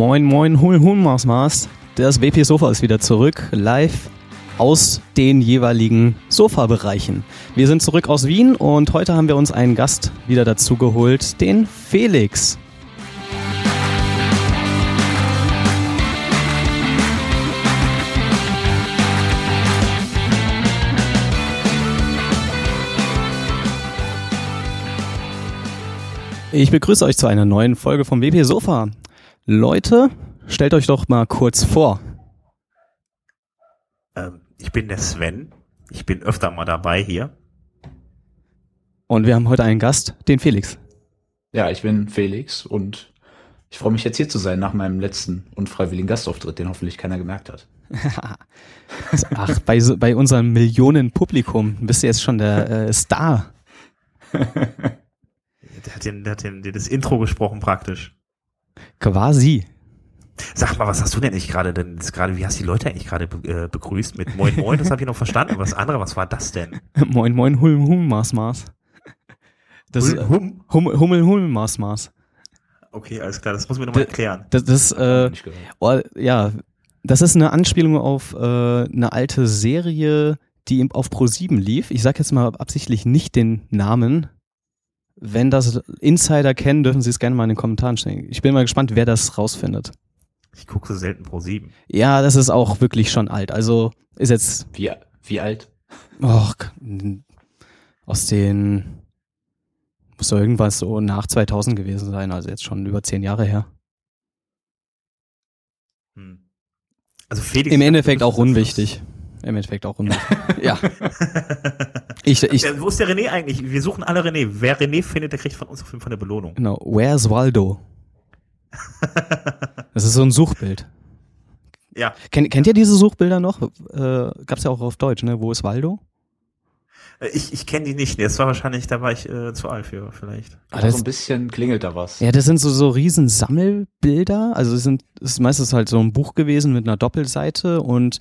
Moin, moin, hul, hul, Maus, Maus. Das WP Sofa ist wieder zurück, live aus den jeweiligen Sofabereichen. Wir sind zurück aus Wien und heute haben wir uns einen Gast wieder dazu geholt, den Felix. Ich begrüße euch zu einer neuen Folge vom WP Sofa. Leute, stellt euch doch mal kurz vor. Ähm, ich bin der Sven. Ich bin öfter mal dabei hier. Und wir haben heute einen Gast, den Felix. Ja, ich bin Felix und ich freue mich jetzt hier zu sein nach meinem letzten unfreiwilligen Gastauftritt, den hoffentlich keiner gemerkt hat. Ach, bei, bei unserem Millionenpublikum bist du jetzt schon der äh, Star. Der hat, den, der hat den, das Intro gesprochen praktisch. Quasi. Sag mal, was hast du denn eigentlich gerade denn gerade, wie hast du die Leute eigentlich gerade be äh, begrüßt mit Moin Moin, das habe ich noch verstanden, aber das andere, was war das denn? moin Moin, Hum, Hum, Maß, Maß. Das, Hul, hum? hum, Hummel, Hum, Maß, Maß. Okay, alles klar, das muss mir nochmal erklären. Das, das äh, oh, ja, das ist eine Anspielung auf äh, eine alte Serie, die auf Pro7 lief. Ich sage jetzt mal absichtlich nicht den Namen, wenn das Insider kennen, dürfen Sie es gerne mal in den Kommentaren stellen. Ich bin mal gespannt, wer das rausfindet. Ich gucke so selten pro sieben. Ja, das ist auch wirklich schon alt. Also ist jetzt. Wie, wie alt? Och, aus den. Muss doch irgendwas so nach 2000 gewesen sein, also jetzt schon über zehn Jahre her. Hm. Also Felix. Im Endeffekt auch unwichtig. Im Endeffekt auch unwichtig. ja. Ich, ich, wo ist der René eigentlich? Wir suchen alle René. Wer René findet, der kriegt von uns auf jeden Fall eine Belohnung. Genau. Where's Waldo? das ist so ein Suchbild. Ja. Kennt, kennt ihr diese Suchbilder noch? Äh, gab's ja auch auf Deutsch, ne? Wo ist Waldo? Äh, ich, ich kenne die nicht. Das war wahrscheinlich, da war ich äh, zu alt für, vielleicht. Ah, so ein bisschen klingelt da was. Ja, das sind so, so riesen Sammelbilder. Also es sind, es ist meistens halt so ein Buch gewesen mit einer Doppelseite und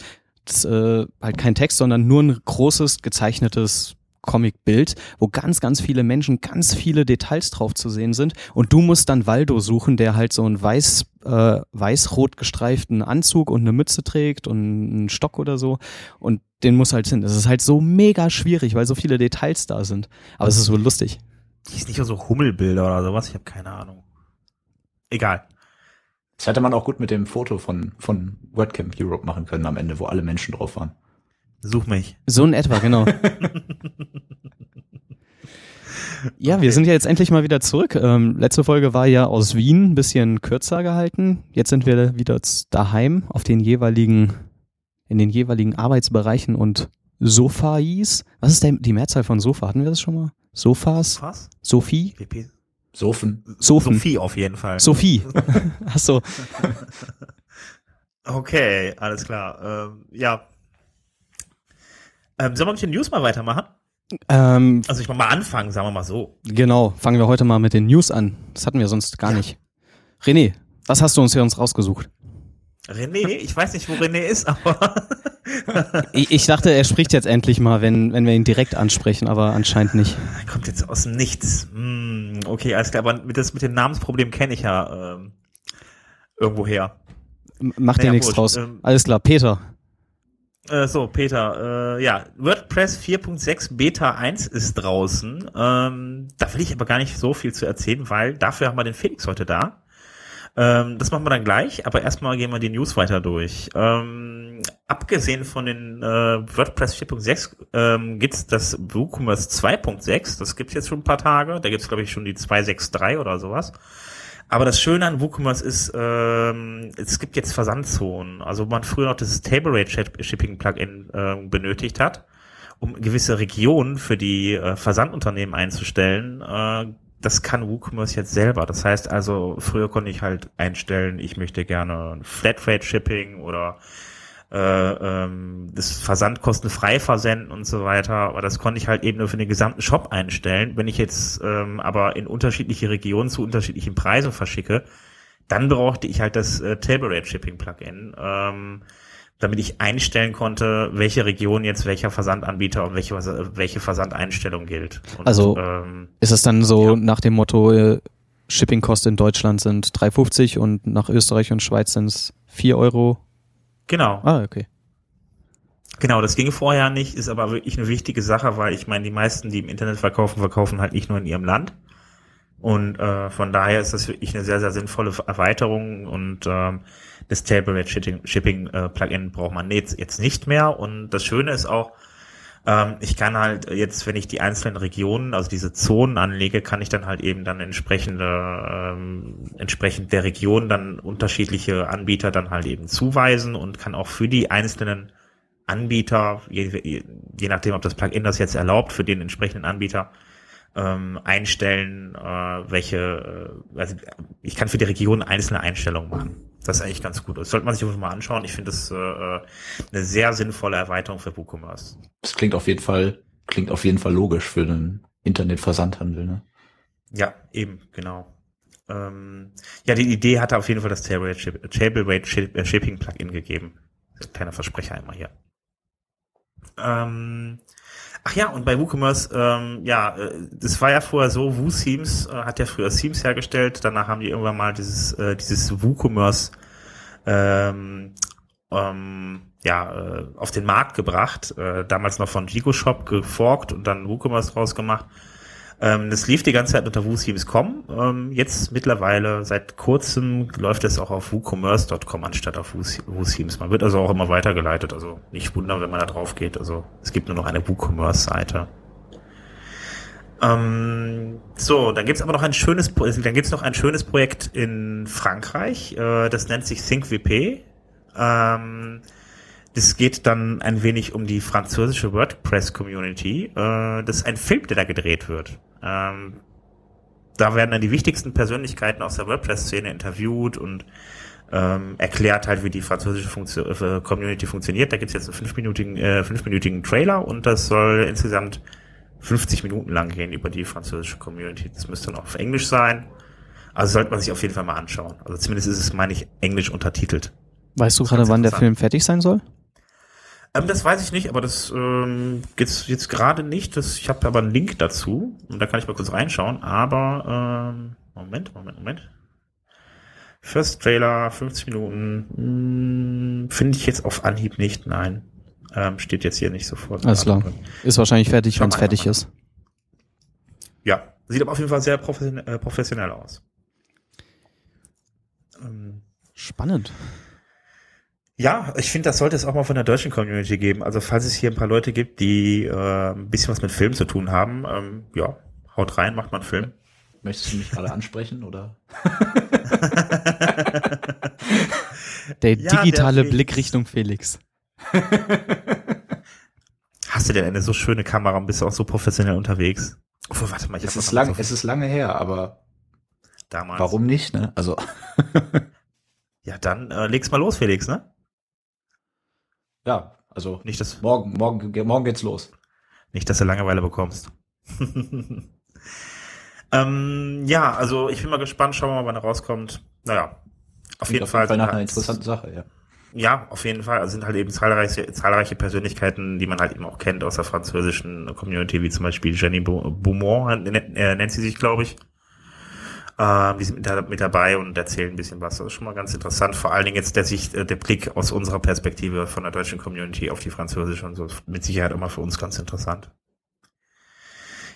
äh, halt kein Text, sondern nur ein großes gezeichnetes Comicbild, wo ganz, ganz viele Menschen, ganz viele Details drauf zu sehen sind. Und du musst dann Waldo suchen, der halt so einen weiß, äh, weiß-rot gestreiften Anzug und eine Mütze trägt und einen Stock oder so. Und den muss halt hin. Das ist halt so mega schwierig, weil so viele Details da sind. Aber es ist so lustig. Die ist nicht so Hummelbilder oder sowas, ich habe keine Ahnung. Egal. Das hätte man auch gut mit dem Foto von, von WordCamp Europe machen können am Ende, wo alle Menschen drauf waren. Such mich. So in etwa, genau. ja, okay. wir sind ja jetzt endlich mal wieder zurück. Ähm, letzte Folge war ja aus Wien, bisschen kürzer gehalten. Jetzt sind wir wieder daheim auf den jeweiligen, in den jeweiligen Arbeitsbereichen und Sofais. Was ist denn die Mehrzahl von Sofa? Hatten wir das schon mal? Sofas? Was? Sophie? PP. Sofen. Sofen. Sophie auf jeden Fall. Sophie. Ach so. okay, alles klar. Ähm, ja. Ähm, sollen wir mit den News mal weitermachen? Ähm, also ich mach mal anfangen, sagen wir mal so. Genau, fangen wir heute mal mit den News an. Das hatten wir sonst gar ja. nicht. René, was hast du uns hier uns rausgesucht? René, ich weiß nicht, wo René ist, aber. ich, ich, dachte, er spricht jetzt endlich mal, wenn, wenn wir ihn direkt ansprechen, aber anscheinend nicht. Er kommt jetzt aus dem Nichts. Hm, okay, alles klar, aber das mit dem Namensproblem kenne ich ja ähm, irgendwo her. Mach naja, dir nichts draus. Ähm, alles klar, Peter. Äh, so, Peter, äh, ja, WordPress 4.6 Beta 1 ist draußen. Ähm, da will ich aber gar nicht so viel zu erzählen, weil dafür haben wir den Felix heute da. Ähm, das machen wir dann gleich, aber erstmal gehen wir die News weiter durch. Ähm, abgesehen von den äh, WordPress 4.6 ähm, gibt's das WooCommerce 2.6. Das gibt's jetzt schon ein paar Tage. Da gibt's glaube ich schon die 2.6.3 oder sowas. Aber das Schöne an WooCommerce ist, ähm, es gibt jetzt Versandzonen. Also wo man früher noch das Table Rate Shipping Plugin äh, benötigt hat, um gewisse Regionen für die äh, Versandunternehmen einzustellen, äh, das kann WooCommerce jetzt selber. Das heißt also, früher konnte ich halt einstellen, ich möchte gerne Flatrate Shipping oder äh, ähm, das Versand kostenfrei versenden und so weiter. Aber das konnte ich halt eben nur für den gesamten Shop einstellen. Wenn ich jetzt ähm, aber in unterschiedliche Regionen zu unterschiedlichen Preisen verschicke, dann brauchte ich halt das äh, Table Rate Shipping Plugin. Ähm, damit ich einstellen konnte, welche Region jetzt welcher Versandanbieter und welche, welche Versandeinstellung gilt. Und, also ähm, ist es dann so ja. nach dem Motto, äh, Shippingkosten in Deutschland sind 3,50 und nach Österreich und Schweiz sind es 4 Euro. Genau. Ah, okay. Genau, das ging vorher nicht, ist aber wirklich eine wichtige Sache, weil ich meine, die meisten, die im Internet verkaufen, verkaufen halt nicht nur in ihrem Land. Und äh, von daher ist das wirklich eine sehr, sehr sinnvolle Erweiterung und ähm, das Table Rate Shipping, Shipping äh, Plugin braucht man jetzt, jetzt nicht mehr. Und das Schöne ist auch, ähm, ich kann halt jetzt, wenn ich die einzelnen Regionen, also diese Zonen anlege, kann ich dann halt eben dann entsprechende, ähm, entsprechend der Region dann unterschiedliche Anbieter dann halt eben zuweisen und kann auch für die einzelnen Anbieter, je, je nachdem, ob das Plugin das jetzt erlaubt, für den entsprechenden Anbieter ähm, einstellen, äh, welche, äh, also ich kann für die Region einzelne Einstellungen machen. Das ist eigentlich ganz gut. Das sollte man sich mal anschauen. Ich finde das äh, eine sehr sinnvolle Erweiterung für WooCommerce. Das klingt auf jeden Fall, klingt auf jeden Fall logisch für einen Internetversandhandel, ne? Ja, eben, genau. Ähm, ja, die Idee hatte auf jeden Fall das Tableweight äh, Shipping Plugin gegeben. Kleiner Versprecher einmal hier. Ähm, Ach ja, und bei WooCommerce, ähm, ja, äh, das war ja vorher so, WooSeams äh, hat ja früher Themes hergestellt, danach haben die irgendwann mal dieses, äh, dieses WooCommerce ähm, ähm, ja, äh, auf den Markt gebracht, äh, damals noch von GigoShop geforkt und dann WooCommerce draus gemacht. Ähm, das lief die ganze Zeit unter WooSeams.com. Ähm, jetzt mittlerweile seit kurzem läuft es auch auf WooCommerce.com anstatt auf WooSeams. Man wird also auch immer weitergeleitet. Also nicht wundern, wenn man da drauf geht. Also es gibt nur noch eine WooCommerce-Seite. Ähm, so, dann gibt's aber noch ein schönes, dann gibt's noch ein schönes Projekt in Frankreich. Äh, das nennt sich ThinkWP. Ähm, das geht dann ein wenig um die französische WordPress-Community. Äh, das ist ein Film, der da gedreht wird. Ähm, da werden dann die wichtigsten Persönlichkeiten aus der WordPress-Szene interviewt und ähm, erklärt halt, wie die französische Funktion, äh, Community funktioniert. Da gibt's jetzt einen fünfminütigen, äh, fünfminütigen Trailer und das soll insgesamt 50 Minuten lang gehen über die französische Community. Das müsste dann auch auf Englisch sein. Also sollte man sich auf jeden Fall mal anschauen. Also zumindest ist es, meine ich, englisch untertitelt. Weißt du gerade, wann der Film fertig sein soll? Ähm, das weiß ich nicht, aber das ähm, geht's jetzt gerade nicht. Das, ich habe aber einen Link dazu und da kann ich mal kurz reinschauen. Aber ähm, Moment, Moment, Moment. First Trailer, 50 Minuten, hm, finde ich jetzt auf Anhieb nicht. Nein, ähm, steht jetzt hier nicht sofort. Alles klar. Ist wahrscheinlich fertig, wenn es fertig ist. Ja, sieht aber auf jeden Fall sehr professionell, äh, professionell aus. Ähm, Spannend. Ja, ich finde, das sollte es auch mal von der deutschen Community geben. Also falls es hier ein paar Leute gibt, die äh, ein bisschen was mit Film zu tun haben, ähm, ja, haut rein, macht mal einen Film. Möchtest du mich gerade ansprechen oder? der ja, digitale der Blick Richtung Felix. Hast du denn eine so schöne Kamera und bist du auch so professionell unterwegs? Oh, warte mal, ich es ist lang, so es ist lange her, aber damals. Warum nicht, ne? Also. ja, dann äh, leg's mal los, Felix, ne? Ja, also nicht das morgen, morgen, morgen geht's los. Nicht, dass du Langeweile bekommst. ähm, ja, also ich bin mal gespannt, schauen wir mal, wann er rauskommt. Naja, auf jeden auf Fall. Fall nach einer interessanten Sache, ja. Ja, auf jeden Fall. Also sind halt eben zahlreiche, zahlreiche Persönlichkeiten, die man halt eben auch kennt aus der französischen Community, wie zum Beispiel Jenny Beaumont, äh, nennt sie sich, glaube ich. Äh, die sind mit, mit, dabei und erzählen ein bisschen was. Das ist schon mal ganz interessant. Vor allen Dingen jetzt der Sicht, äh, der Blick aus unserer Perspektive von der deutschen Community auf die französische und so. Mit Sicherheit immer für uns ganz interessant.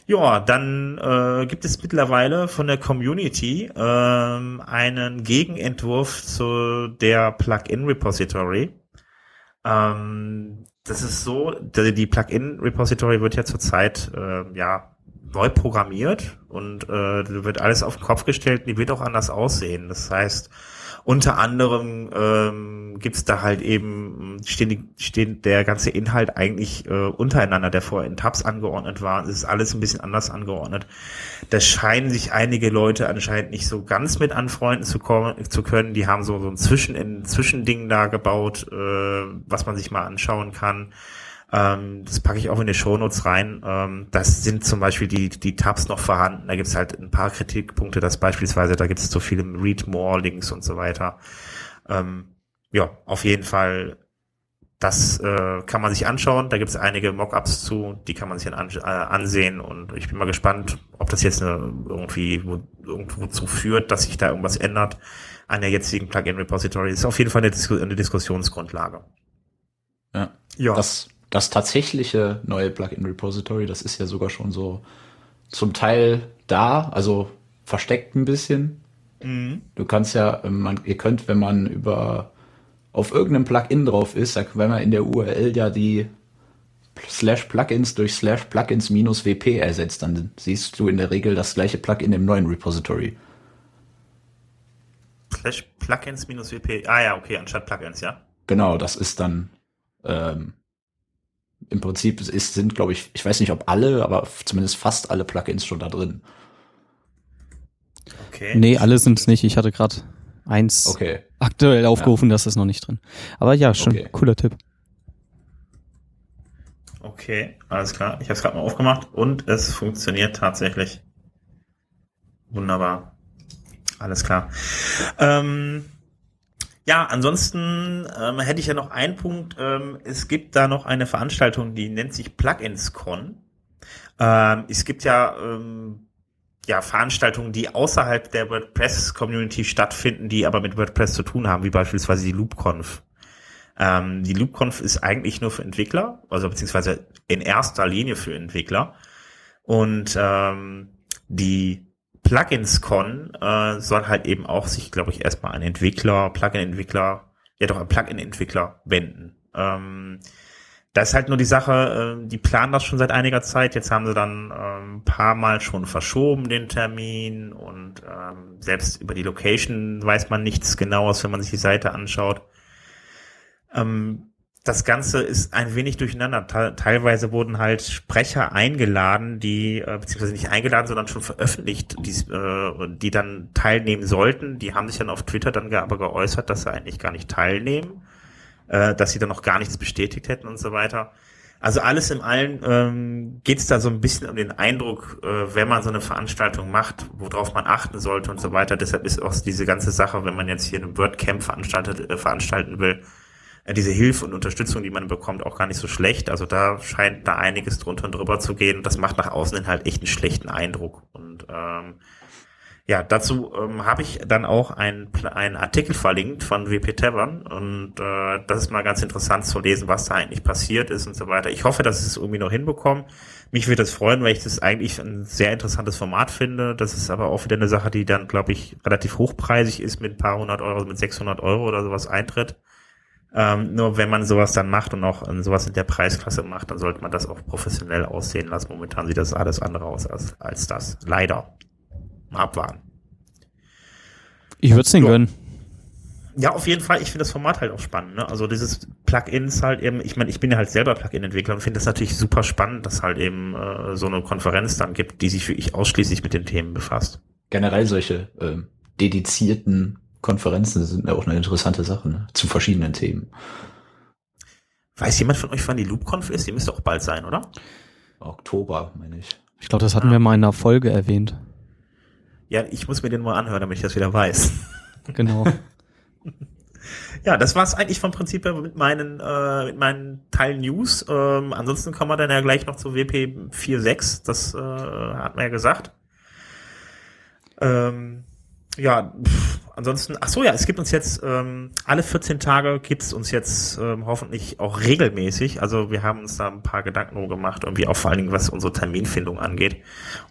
Ja, dann äh, gibt es mittlerweile von der Community ähm, einen Gegenentwurf zu der Plugin Repository. Ähm, das ist so, die Plugin Repository wird ja zurzeit äh, ja neu programmiert und äh, wird alles auf den Kopf gestellt, die wird auch anders aussehen. Das heißt, unter anderem ähm, gibt da halt eben, stehen, die, stehen der ganze Inhalt eigentlich äh, untereinander, der vorher in Tabs angeordnet war. Es ist alles ein bisschen anders angeordnet. Da scheinen sich einige Leute anscheinend nicht so ganz mit anfreunden zu, kommen, zu können. Die haben so, so ein Zwischen, ein Zwischending da gebaut, äh, was man sich mal anschauen kann. Ähm, das packe ich auch in die Shownotes rein. Ähm, das sind zum Beispiel die, die Tabs noch vorhanden. Da gibt es halt ein paar Kritikpunkte, dass beispielsweise da gibt es zu viele Read More Links und so weiter. Ähm, ja, auf jeden Fall das äh, kann man sich anschauen. Da gibt es einige Mockups zu, die kann man sich dann an, äh, ansehen. Und ich bin mal gespannt, ob das jetzt eine, irgendwie wo, irgendwo zu führt, dass sich da irgendwas ändert an der jetzigen Plugin-Repository. Ist auf jeden Fall eine, Dis eine Diskussionsgrundlage. Ja. ja. Das, das tatsächliche neue Plugin-Repository, das ist ja sogar schon so zum Teil da, also versteckt ein bisschen. Mhm. Du kannst ja, man, ihr könnt, wenn man über auf irgendeinem Plugin drauf ist, wenn man in der URL ja die slash Plugins durch slash Plugins minus WP ersetzt, dann siehst du in der Regel das gleiche Plugin im neuen Repository. Slash Plugins minus WP, ah ja, okay, anstatt Plugins, ja. Genau, das ist dann ähm, im Prinzip ist, sind, glaube ich, ich weiß nicht, ob alle, aber zumindest fast alle Plugins schon da drin. Okay. Nee, alle sind es nicht. Ich hatte gerade eins okay. aktuell aufgerufen, ja. das ist noch nicht drin. Aber ja, schon okay. cooler Tipp. Okay, alles klar. Ich habe es gerade mal aufgemacht und es funktioniert tatsächlich. Wunderbar. Alles klar. Ähm, ja, ansonsten ähm, hätte ich ja noch einen Punkt. Ähm, es gibt da noch eine Veranstaltung, die nennt sich PluginsCon. Ähm, es gibt ja ähm, ja, Veranstaltungen, die außerhalb der WordPress-Community stattfinden, die aber mit WordPress zu tun haben, wie beispielsweise die LoopConf. Ähm, die LoopConf ist eigentlich nur für Entwickler, also beziehungsweise in erster Linie für Entwickler. Und ähm, die PluginsCon äh, soll halt eben auch sich, glaube ich, erstmal an Entwickler, Plugin-Entwickler, ja doch, an Plugin-Entwickler wenden. Ähm, da ist halt nur die Sache, äh, die planen das schon seit einiger Zeit. Jetzt haben sie dann ähm, ein paar Mal schon verschoben den Termin und ähm, selbst über die Location weiß man nichts genaues, wenn man sich die Seite anschaut. Ähm, das Ganze ist ein wenig durcheinander. Teilweise wurden halt Sprecher eingeladen, die, äh, beziehungsweise nicht eingeladen, sondern schon veröffentlicht, die, äh, die dann teilnehmen sollten. Die haben sich dann auf Twitter dann aber geäußert, dass sie eigentlich gar nicht teilnehmen äh, dass sie dann noch gar nichts bestätigt hätten und so weiter. Also alles in allem ähm, geht es da so ein bisschen um den Eindruck, äh, wenn man so eine Veranstaltung macht, worauf man achten sollte und so weiter. Deshalb ist auch diese ganze Sache, wenn man jetzt hier ein WordCamp veranstaltet, äh, veranstalten will, diese Hilfe und Unterstützung, die man bekommt, auch gar nicht so schlecht. Also da scheint da einiges drunter und drüber zu gehen. Das macht nach außen hin halt echt einen schlechten Eindruck. Und ähm, ja, dazu ähm, habe ich dann auch einen Artikel verlinkt von WP Tavern und äh, das ist mal ganz interessant zu lesen, was da eigentlich passiert ist und so weiter. Ich hoffe, dass ich es irgendwie noch hinbekommen. Mich würde es freuen, weil ich das eigentlich ein sehr interessantes Format finde. Das ist aber auch wieder eine Sache, die dann, glaube ich, relativ hochpreisig ist mit ein paar hundert Euro, mit 600 Euro oder sowas eintritt. Ähm, nur wenn man sowas dann macht und auch sowas in der Preisklasse macht, dann sollte man das auch professionell aussehen lassen. Momentan sieht das alles andere aus als, als das. Leider abwarten. Ich würde es den so. gönnen. Ja, auf jeden Fall. Ich finde das Format halt auch spannend. Ne? Also dieses Plugins halt eben, ich meine, ich bin ja halt selber Plugin-Entwickler und finde das natürlich super spannend, dass halt eben äh, so eine Konferenz dann gibt, die sich wirklich ausschließlich mit den Themen befasst. Generell solche äh, dedizierten Konferenzen sind ja auch eine interessante Sache, ne? zu verschiedenen Themen. Weiß jemand von euch, wann die LoopConf ist? Die müsste auch bald sein, oder? Oktober, meine ich. Ich glaube, das hatten ah. wir mal in einer Folge erwähnt. Ja, ich muss mir den mal anhören, damit ich das wieder weiß. Genau. ja, das war's eigentlich vom Prinzip her mit meinen, äh, mit meinen Teil News. Ähm, ansonsten kommen wir dann ja gleich noch zu WP 4.6, das äh, hat man ja gesagt. Ähm, ja, pff, ansonsten, ach so ja, es gibt uns jetzt ähm, alle 14 Tage gibt es uns jetzt ähm, hoffentlich auch regelmäßig. Also wir haben uns da ein paar Gedanken gemacht, irgendwie auch vor allen Dingen was unsere Terminfindung angeht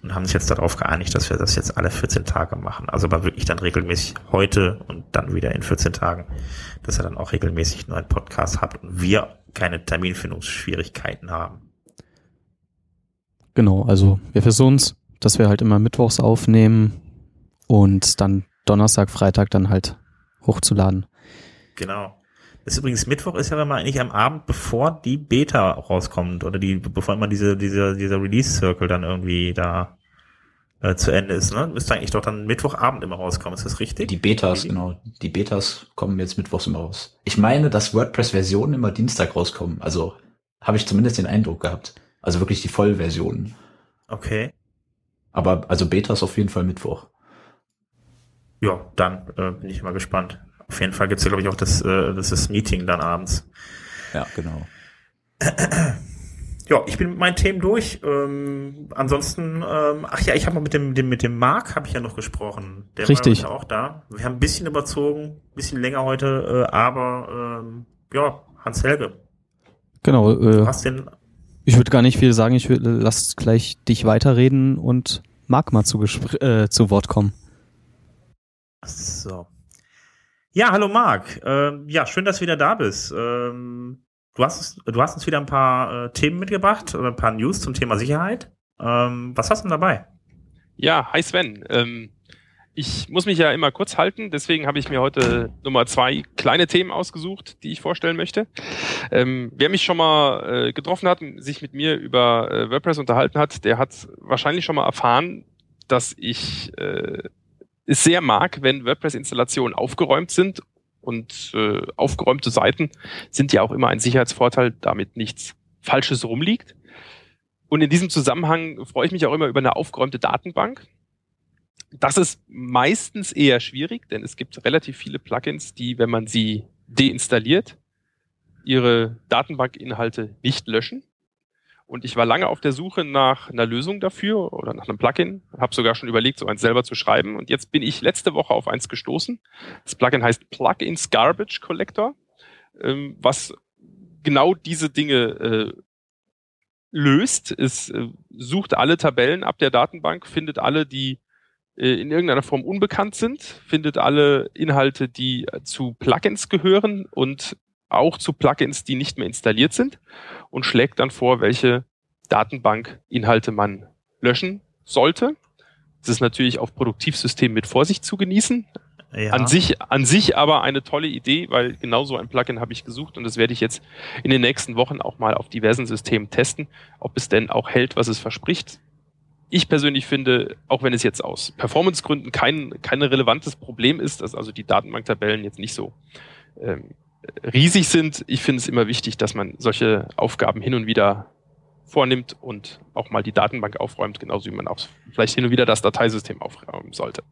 und haben uns jetzt darauf geeinigt, dass wir das jetzt alle 14 Tage machen. Also aber wirklich dann regelmäßig heute und dann wieder in 14 Tagen, dass ihr dann auch regelmäßig einen neuen Podcast habt und wir keine Terminfindungsschwierigkeiten haben. Genau, also wir versuchen es, dass wir halt immer mittwochs aufnehmen und dann Donnerstag, Freitag dann halt hochzuladen. Genau. Das ist übrigens Mittwoch ist ja immer eigentlich am Abend, bevor die Beta rauskommt oder die, bevor immer diese, diese, dieser Release-Circle dann irgendwie da äh, zu Ende ist, ne? Müsste eigentlich doch dann Mittwochabend immer rauskommen, ist das richtig? Die Betas, genau. Die Betas kommen jetzt mittwochs immer raus. Ich meine, dass WordPress-Versionen immer Dienstag rauskommen. Also habe ich zumindest den Eindruck gehabt. Also wirklich die Vollversionen. Okay. Aber also Betas auf jeden Fall Mittwoch ja, dann äh, bin ich mal gespannt. Auf jeden Fall gibt's ja, glaube ich, auch das, äh, das, das Meeting dann abends. Ja, genau. Ja, ich bin mit meinen Themen durch. Ähm, ansonsten, ähm, ach ja, ich habe mal mit dem, dem mit dem Marc habe ich ja noch gesprochen. Der Richtig. war auch da. Wir haben ein bisschen überzogen, ein bisschen länger heute, äh, aber ähm, ja, Hans Helge. Genau. Äh, hast den ich würde gar nicht viel sagen. Ich würde lass gleich dich weiterreden und Marc mal zu, äh, zu Wort kommen. So. Ja, hallo Marc. Ähm, ja, schön, dass du wieder da bist. Ähm, du, hast, du hast uns wieder ein paar äh, Themen mitgebracht oder ein paar News zum Thema Sicherheit. Ähm, was hast du denn dabei? Ja, hi Sven. Ähm, ich muss mich ja immer kurz halten, deswegen habe ich mir heute Nummer zwei kleine Themen ausgesucht, die ich vorstellen möchte. Ähm, wer mich schon mal äh, getroffen hat, sich mit mir über äh, WordPress unterhalten hat, der hat wahrscheinlich schon mal erfahren, dass ich äh, es sehr mag, wenn WordPress-Installationen aufgeräumt sind und äh, aufgeräumte Seiten sind ja auch immer ein Sicherheitsvorteil, damit nichts Falsches rumliegt. Und in diesem Zusammenhang freue ich mich auch immer über eine aufgeräumte Datenbank. Das ist meistens eher schwierig, denn es gibt relativ viele Plugins, die, wenn man sie deinstalliert, ihre Datenbankinhalte nicht löschen. Und ich war lange auf der Suche nach einer Lösung dafür oder nach einem Plugin, habe sogar schon überlegt, so eins selber zu schreiben. Und jetzt bin ich letzte Woche auf eins gestoßen. Das Plugin heißt Plugins Garbage Collector, ähm, was genau diese Dinge äh, löst. Es äh, sucht alle Tabellen ab der Datenbank, findet alle, die äh, in irgendeiner Form unbekannt sind, findet alle Inhalte, die zu Plugins gehören und auch zu Plugins, die nicht mehr installiert sind und schlägt dann vor, welche Datenbankinhalte man löschen sollte. Das ist natürlich auf Produktivsystemen mit Vorsicht zu genießen. Ja. An sich, an sich aber eine tolle Idee, weil genau so ein Plugin habe ich gesucht und das werde ich jetzt in den nächsten Wochen auch mal auf diversen Systemen testen, ob es denn auch hält, was es verspricht ich persönlich finde, auch wenn es jetzt aus Performancegründen kein, kein relevantes Problem ist, dass also die Datenbanktabellen jetzt nicht so ähm, riesig sind, ich finde es immer wichtig, dass man solche Aufgaben hin und wieder vornimmt und auch mal die Datenbank aufräumt, genauso wie man auch vielleicht hin und wieder das Dateisystem aufräumen sollte.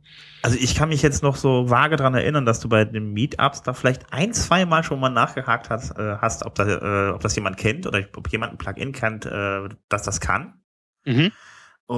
Also ich kann mich jetzt noch so vage dran erinnern, dass du bei den Meetups da vielleicht ein, zwei Mal schon mal nachgehakt hast, äh, hast ob, da, äh, ob das jemand kennt oder ob jemand ein Plugin kennt, äh, dass das kann. Mhm.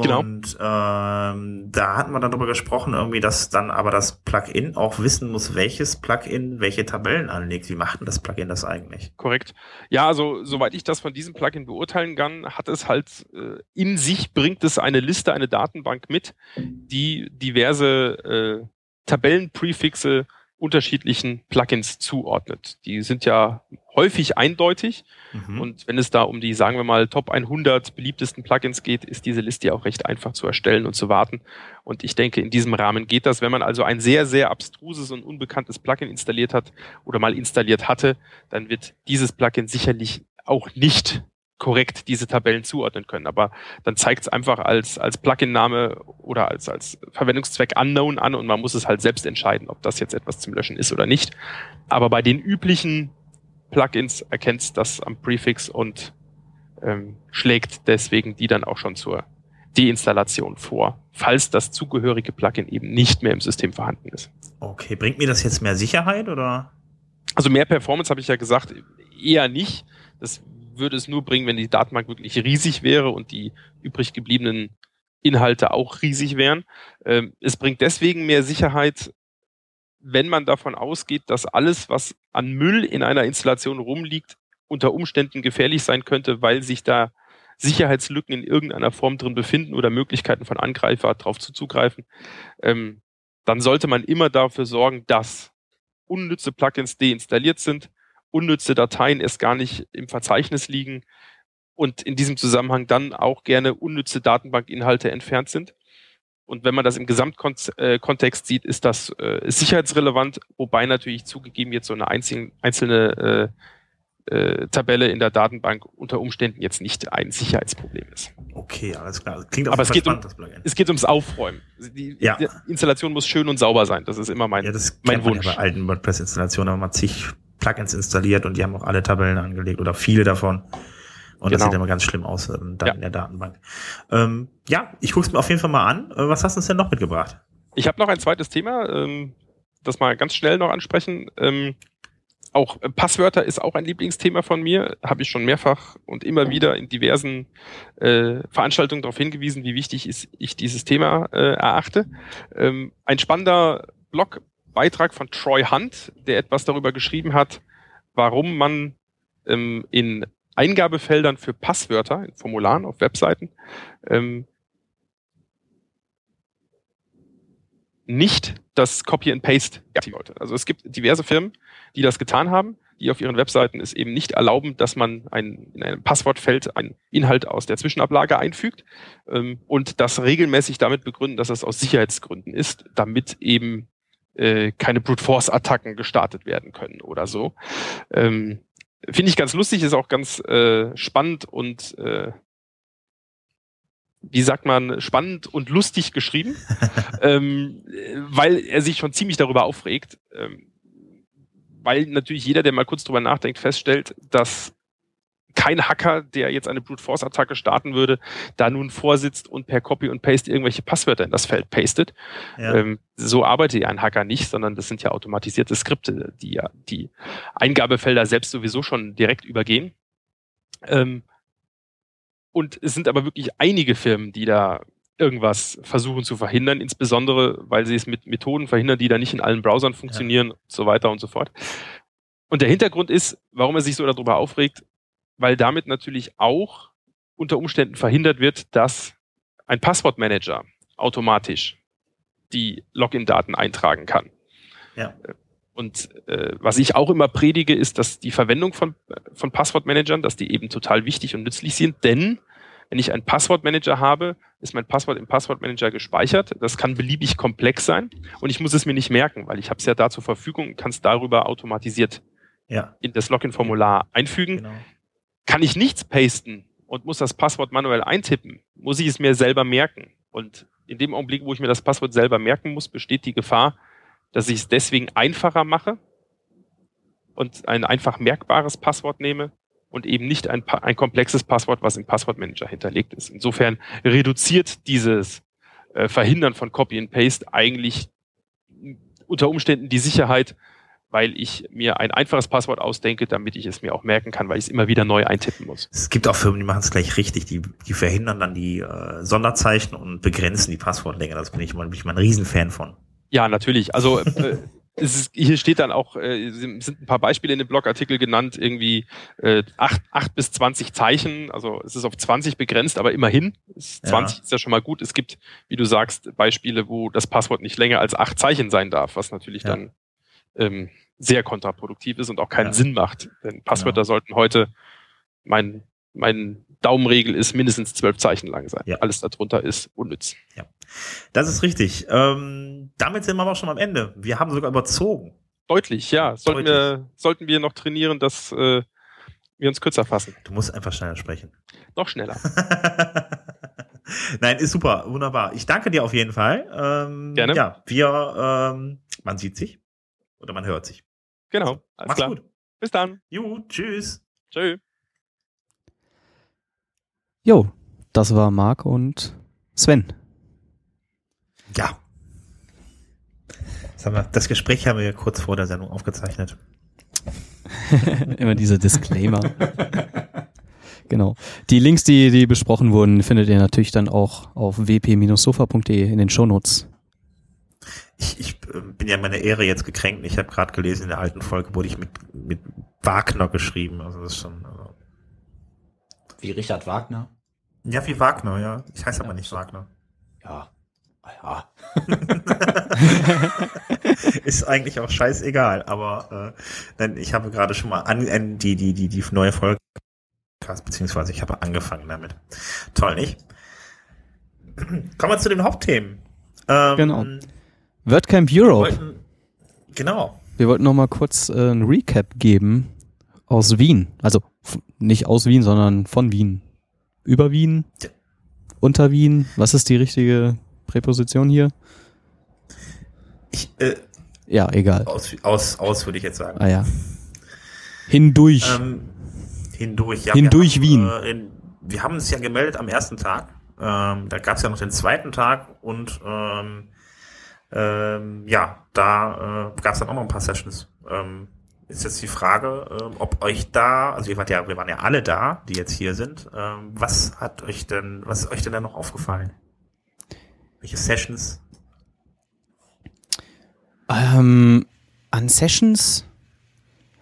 Genau. Und ähm, da hatten wir dann darüber gesprochen, irgendwie, dass dann aber das Plugin auch wissen muss, welches Plugin welche Tabellen anlegt. Wie macht denn das Plugin das eigentlich? Korrekt. Ja, also soweit ich das von diesem Plugin beurteilen kann, hat es halt äh, in sich bringt es eine Liste, eine Datenbank mit, die diverse äh, Tabellenprefixe unterschiedlichen Plugins zuordnet. Die sind ja häufig eindeutig. Mhm. Und wenn es da um die, sagen wir mal, Top 100 beliebtesten Plugins geht, ist diese Liste ja auch recht einfach zu erstellen und zu warten. Und ich denke, in diesem Rahmen geht das. Wenn man also ein sehr, sehr abstruses und unbekanntes Plugin installiert hat oder mal installiert hatte, dann wird dieses Plugin sicherlich auch nicht korrekt diese Tabellen zuordnen können. Aber dann zeigt es einfach als, als Plugin-Name oder als, als Verwendungszweck unknown an und man muss es halt selbst entscheiden, ob das jetzt etwas zum Löschen ist oder nicht. Aber bei den üblichen Plugins erkennt es das am Prefix und ähm, schlägt deswegen die dann auch schon zur Deinstallation vor, falls das zugehörige Plugin eben nicht mehr im System vorhanden ist. Okay, bringt mir das jetzt mehr Sicherheit oder? Also mehr Performance habe ich ja gesagt, eher nicht. Das würde es nur bringen, wenn die Datenbank wirklich riesig wäre und die übrig gebliebenen Inhalte auch riesig wären. Ähm, es bringt deswegen mehr Sicherheit, wenn man davon ausgeht, dass alles, was an Müll in einer Installation rumliegt, unter Umständen gefährlich sein könnte, weil sich da Sicherheitslücken in irgendeiner Form drin befinden oder Möglichkeiten von Angreifer darauf zuzugreifen, ähm, dann sollte man immer dafür sorgen, dass unnütze Plugins deinstalliert sind, unnütze Dateien erst gar nicht im Verzeichnis liegen und in diesem Zusammenhang dann auch gerne unnütze Datenbankinhalte entfernt sind. Und wenn man das im Gesamtkontext sieht, ist das äh, sicherheitsrelevant, wobei natürlich zugegeben jetzt so eine einzelne, einzelne äh, äh, Tabelle in der Datenbank unter Umständen jetzt nicht ein Sicherheitsproblem ist. Okay, alles klar. Klingt Aber es geht, um, es geht ums Aufräumen. Die, ja. die, Installation muss schön und sauber sein. Das ist immer mein, ja, das mein Wunsch. Ja bei alten WordPress-Installationen, aber man zig Plugins installiert und die haben auch alle Tabellen angelegt oder viele davon. Und genau. das sieht immer ganz schlimm aus ähm, da ja. in der Datenbank. Ähm, ja, ich gucke es mir auf jeden Fall mal an. Äh, was hast du uns denn noch mitgebracht? Ich habe noch ein zweites Thema, ähm, das mal ganz schnell noch ansprechen. Ähm, auch äh, Passwörter ist auch ein Lieblingsthema von mir. Habe ich schon mehrfach und immer wieder in diversen äh, Veranstaltungen darauf hingewiesen, wie wichtig ist, ich dieses Thema äh, erachte. Ähm, ein spannender Blogbeitrag von Troy Hunt, der etwas darüber geschrieben hat, warum man ähm, in Eingabefeldern für Passwörter, in Formularen auf Webseiten, ähm, nicht das Copy and Paste wollte. Also es gibt diverse Firmen, die das getan haben, die auf ihren Webseiten es eben nicht erlauben, dass man ein, in einem Passwortfeld einen Inhalt aus der Zwischenablage einfügt ähm, und das regelmäßig damit begründen, dass es aus Sicherheitsgründen ist, damit eben äh, keine Brute Force Attacken gestartet werden können oder so. Ähm, Finde ich ganz lustig, ist auch ganz äh, spannend und äh, wie sagt man, spannend und lustig geschrieben, ähm, weil er sich schon ziemlich darüber aufregt, ähm, weil natürlich jeder, der mal kurz drüber nachdenkt, feststellt, dass kein Hacker, der jetzt eine Brute Force Attacke starten würde, da nun vorsitzt und per Copy und Paste irgendwelche Passwörter in das Feld pastet. Ja. Ähm, so arbeitet ja ein Hacker nicht, sondern das sind ja automatisierte Skripte, die ja die Eingabefelder selbst sowieso schon direkt übergehen. Ähm, und es sind aber wirklich einige Firmen, die da irgendwas versuchen zu verhindern, insbesondere weil sie es mit Methoden verhindern, die da nicht in allen Browsern funktionieren, ja. so weiter und so fort. Und der Hintergrund ist, warum er sich so darüber aufregt, weil damit natürlich auch unter Umständen verhindert wird, dass ein Passwortmanager automatisch die Login-Daten eintragen kann. Ja. Und äh, was ich auch immer predige, ist, dass die Verwendung von, von Passwortmanagern, dass die eben total wichtig und nützlich sind, denn wenn ich einen Passwortmanager habe, ist mein Passwort im Passwortmanager gespeichert. Das kann beliebig komplex sein und ich muss es mir nicht merken, weil ich habe es ja da zur Verfügung und kann es darüber automatisiert ja. in das Login-Formular einfügen. Genau. Kann ich nichts pasten und muss das Passwort manuell eintippen, muss ich es mir selber merken. Und in dem Augenblick, wo ich mir das Passwort selber merken muss, besteht die Gefahr, dass ich es deswegen einfacher mache und ein einfach merkbares Passwort nehme und eben nicht ein, ein komplexes Passwort, was im Passwortmanager hinterlegt ist. Insofern reduziert dieses äh, Verhindern von Copy and Paste eigentlich unter Umständen die Sicherheit, weil ich mir ein einfaches Passwort ausdenke, damit ich es mir auch merken kann, weil ich es immer wieder neu eintippen muss. Es gibt auch Firmen, die machen es gleich richtig, die, die verhindern dann die äh, Sonderzeichen und begrenzen die Passwortlänge. Das bin ich mal, bin ich mal ein Riesenfan von. Ja, natürlich. Also äh, es ist, hier steht dann auch, äh, sind ein paar Beispiele in dem Blogartikel genannt, irgendwie äh, acht, acht bis zwanzig Zeichen. Also es ist auf 20 begrenzt, aber immerhin. Ist 20 ja. ist ja schon mal gut. Es gibt, wie du sagst, Beispiele, wo das Passwort nicht länger als acht Zeichen sein darf, was natürlich ja. dann ähm, sehr kontraproduktiv ist und auch keinen ja. Sinn macht. Denn Passwörter genau. sollten heute mein mein Daumenregel ist mindestens zwölf Zeichen lang sein. Ja. Alles darunter ist unnütz. Ja, das ist richtig. Ähm, damit sind wir aber schon am Ende. Wir haben sogar überzogen. Deutlich, ja. Sollten, Deutlich. Wir, sollten wir noch trainieren, dass äh, wir uns kürzer fassen. Du musst einfach schneller sprechen. Noch schneller. Nein, ist super, wunderbar. Ich danke dir auf jeden Fall. Ähm, Gerne. Ja, wir, ähm, man sieht sich oder man hört sich. Genau. Alles Mach's klar. gut. Bis dann. Jo, tschüss. Tschüss. Jo, das war Marc und Sven. Ja. Das Gespräch haben wir kurz vor der Sendung aufgezeichnet. Immer diese Disclaimer. genau. Die Links, die, die besprochen wurden, findet ihr natürlich dann auch auf wp-sofa.de in den Shownotes. Ich, ich äh, bin ja meine Ehre jetzt gekränkt. Ich habe gerade gelesen, in der alten Folge wurde ich mit, mit Wagner geschrieben. Also das ist schon. Also wie Richard Wagner? Ja, wie Wagner, ja. Ich heiße ja. aber nicht Wagner. Ja. Ja. ist eigentlich auch scheißegal, aber äh, denn ich habe gerade schon mal an, an die, die, die, die neue Folge beziehungsweise ich habe angefangen damit. Toll, nicht? Kommen wir zu den Hauptthemen. Ähm, genau. WordCamp Europe. Wir wollten, genau. Wir wollten noch mal kurz äh, ein Recap geben aus Wien. Also nicht aus Wien, sondern von Wien. Über Wien? Ja. Unter Wien? Was ist die richtige Präposition hier? Ich, äh, ja, egal. Aus, aus, aus würde ich jetzt sagen. Ah ja. Hindurch. Ähm, hindurch, ja. Hindurch wir Wien. Haben, äh, in, wir haben uns ja gemeldet am ersten Tag. Ähm, da gab es ja noch den zweiten Tag und ähm, ähm, ja, da äh, gab es dann auch noch ein paar Sessions. Ähm, ist jetzt die Frage, ähm, ob euch da, also ihr wart ja, wir waren ja alle da, die jetzt hier sind. Ähm, was hat euch denn, was ist euch denn da noch aufgefallen? Welche Sessions? Ähm, an Sessions,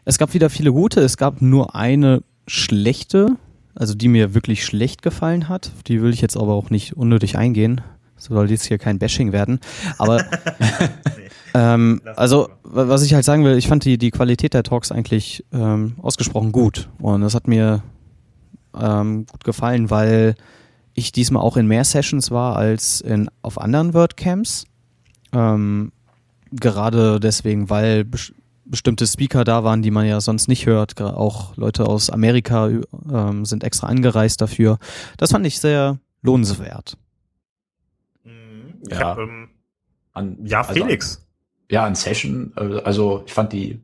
es gab wieder viele gute, es gab nur eine schlechte, also die mir wirklich schlecht gefallen hat. Die will ich jetzt aber auch nicht unnötig eingehen. Soll jetzt hier kein Bashing werden. Aber ähm, also, was ich halt sagen will, ich fand die, die Qualität der Talks eigentlich ähm, ausgesprochen gut. Und das hat mir ähm, gut gefallen, weil ich diesmal auch in mehr Sessions war als in, auf anderen WordCamps. Ähm, gerade deswegen, weil bes bestimmte Speaker da waren, die man ja sonst nicht hört. Auch Leute aus Amerika ähm, sind extra angereist dafür. Das fand ich sehr lohnenswert. Ich ja. Hab, ähm, an, ja, also Felix. An, ja, an Session, äh, also ich fand die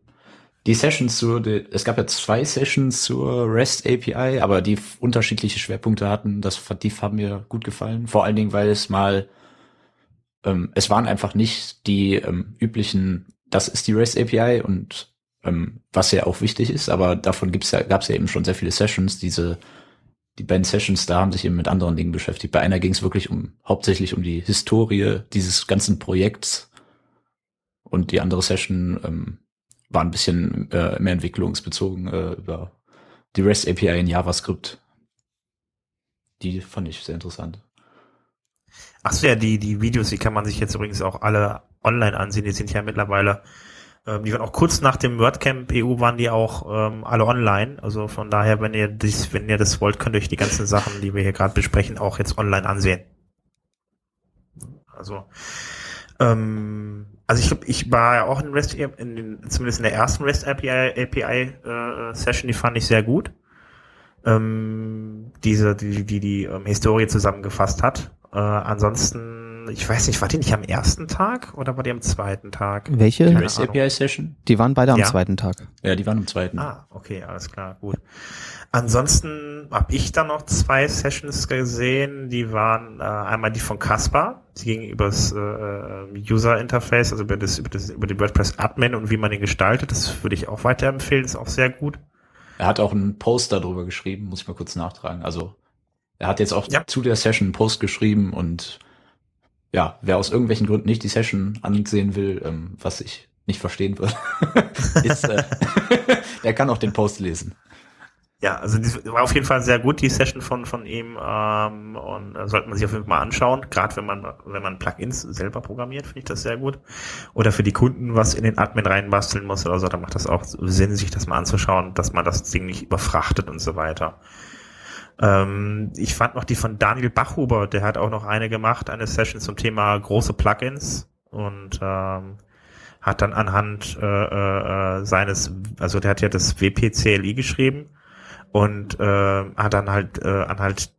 die Sessions zu, die, es gab ja zwei Sessions zur REST API, aber die unterschiedliche Schwerpunkte hatten. Das, die haben mir gut gefallen. Vor allen Dingen, weil es mal, ähm, es waren einfach nicht die ähm, üblichen, das ist die REST API und ähm, was ja auch wichtig ist, aber davon gibt's ja, gab's ja eben schon sehr viele Sessions. Diese, die beiden Sessions da haben sich eben mit anderen Dingen beschäftigt. Bei einer ging es wirklich um, hauptsächlich um die Historie dieses ganzen Projekts. Und die andere Session ähm, war ein bisschen äh, mehr entwicklungsbezogen äh, über die REST API in JavaScript. Die fand ich sehr interessant. Ach so, ja, die, die Videos, die kann man sich jetzt übrigens auch alle online ansehen. Die sind ja mittlerweile, ähm, die waren auch kurz nach dem WordCamp EU waren die auch ähm, alle online. Also von daher, wenn ihr das, wenn ihr das wollt, könnt ihr euch die ganzen Sachen, die wir hier gerade besprechen, auch jetzt online ansehen. Also ähm, also ich ich war ja auch in REST, in den, zumindest in der ersten REST API, API äh, Session, die fand ich sehr gut. Ähm, diese, die, die, die ähm, Historie zusammengefasst hat. Äh, ansonsten, ich weiß nicht, war die nicht am ersten Tag oder war die am zweiten Tag? Welche? Die REST API Session? Die waren beide am ja. zweiten Tag. Ja, die waren am zweiten. Ah, okay, alles klar, gut. Ansonsten habe ich da noch zwei Sessions gesehen, die waren äh, einmal die von Caspar, die ging über das äh, User Interface, also über das, über das über die WordPress Admin und wie man den gestaltet. Das würde ich auch weiterempfehlen, ist auch sehr gut. Er hat auch einen Post darüber geschrieben, muss ich mal kurz nachtragen. Also er hat jetzt auch ja. zu der Session einen Post geschrieben und ja, wer aus irgendwelchen Gründen nicht die Session ansehen will, ähm, was ich nicht verstehen würde, ist, äh, der kann auch den Post lesen. Ja, also die war auf jeden Fall sehr gut, die Session von, von ihm, ähm, und äh, sollte man sich auf jeden Fall mal anschauen. Gerade wenn man, wenn man Plugins selber programmiert, finde ich das sehr gut. Oder für die Kunden was in den Admin reinbasteln muss oder so, dann macht das auch Sinn, sich das mal anzuschauen, dass man das Ding nicht überfrachtet und so weiter. Ähm, ich fand noch die von Daniel Bachhuber, der hat auch noch eine gemacht, eine Session zum Thema große Plugins und ähm, hat dann anhand äh, äh, seines, also der hat ja das WPCLI geschrieben und äh, hat dann halt äh, anhand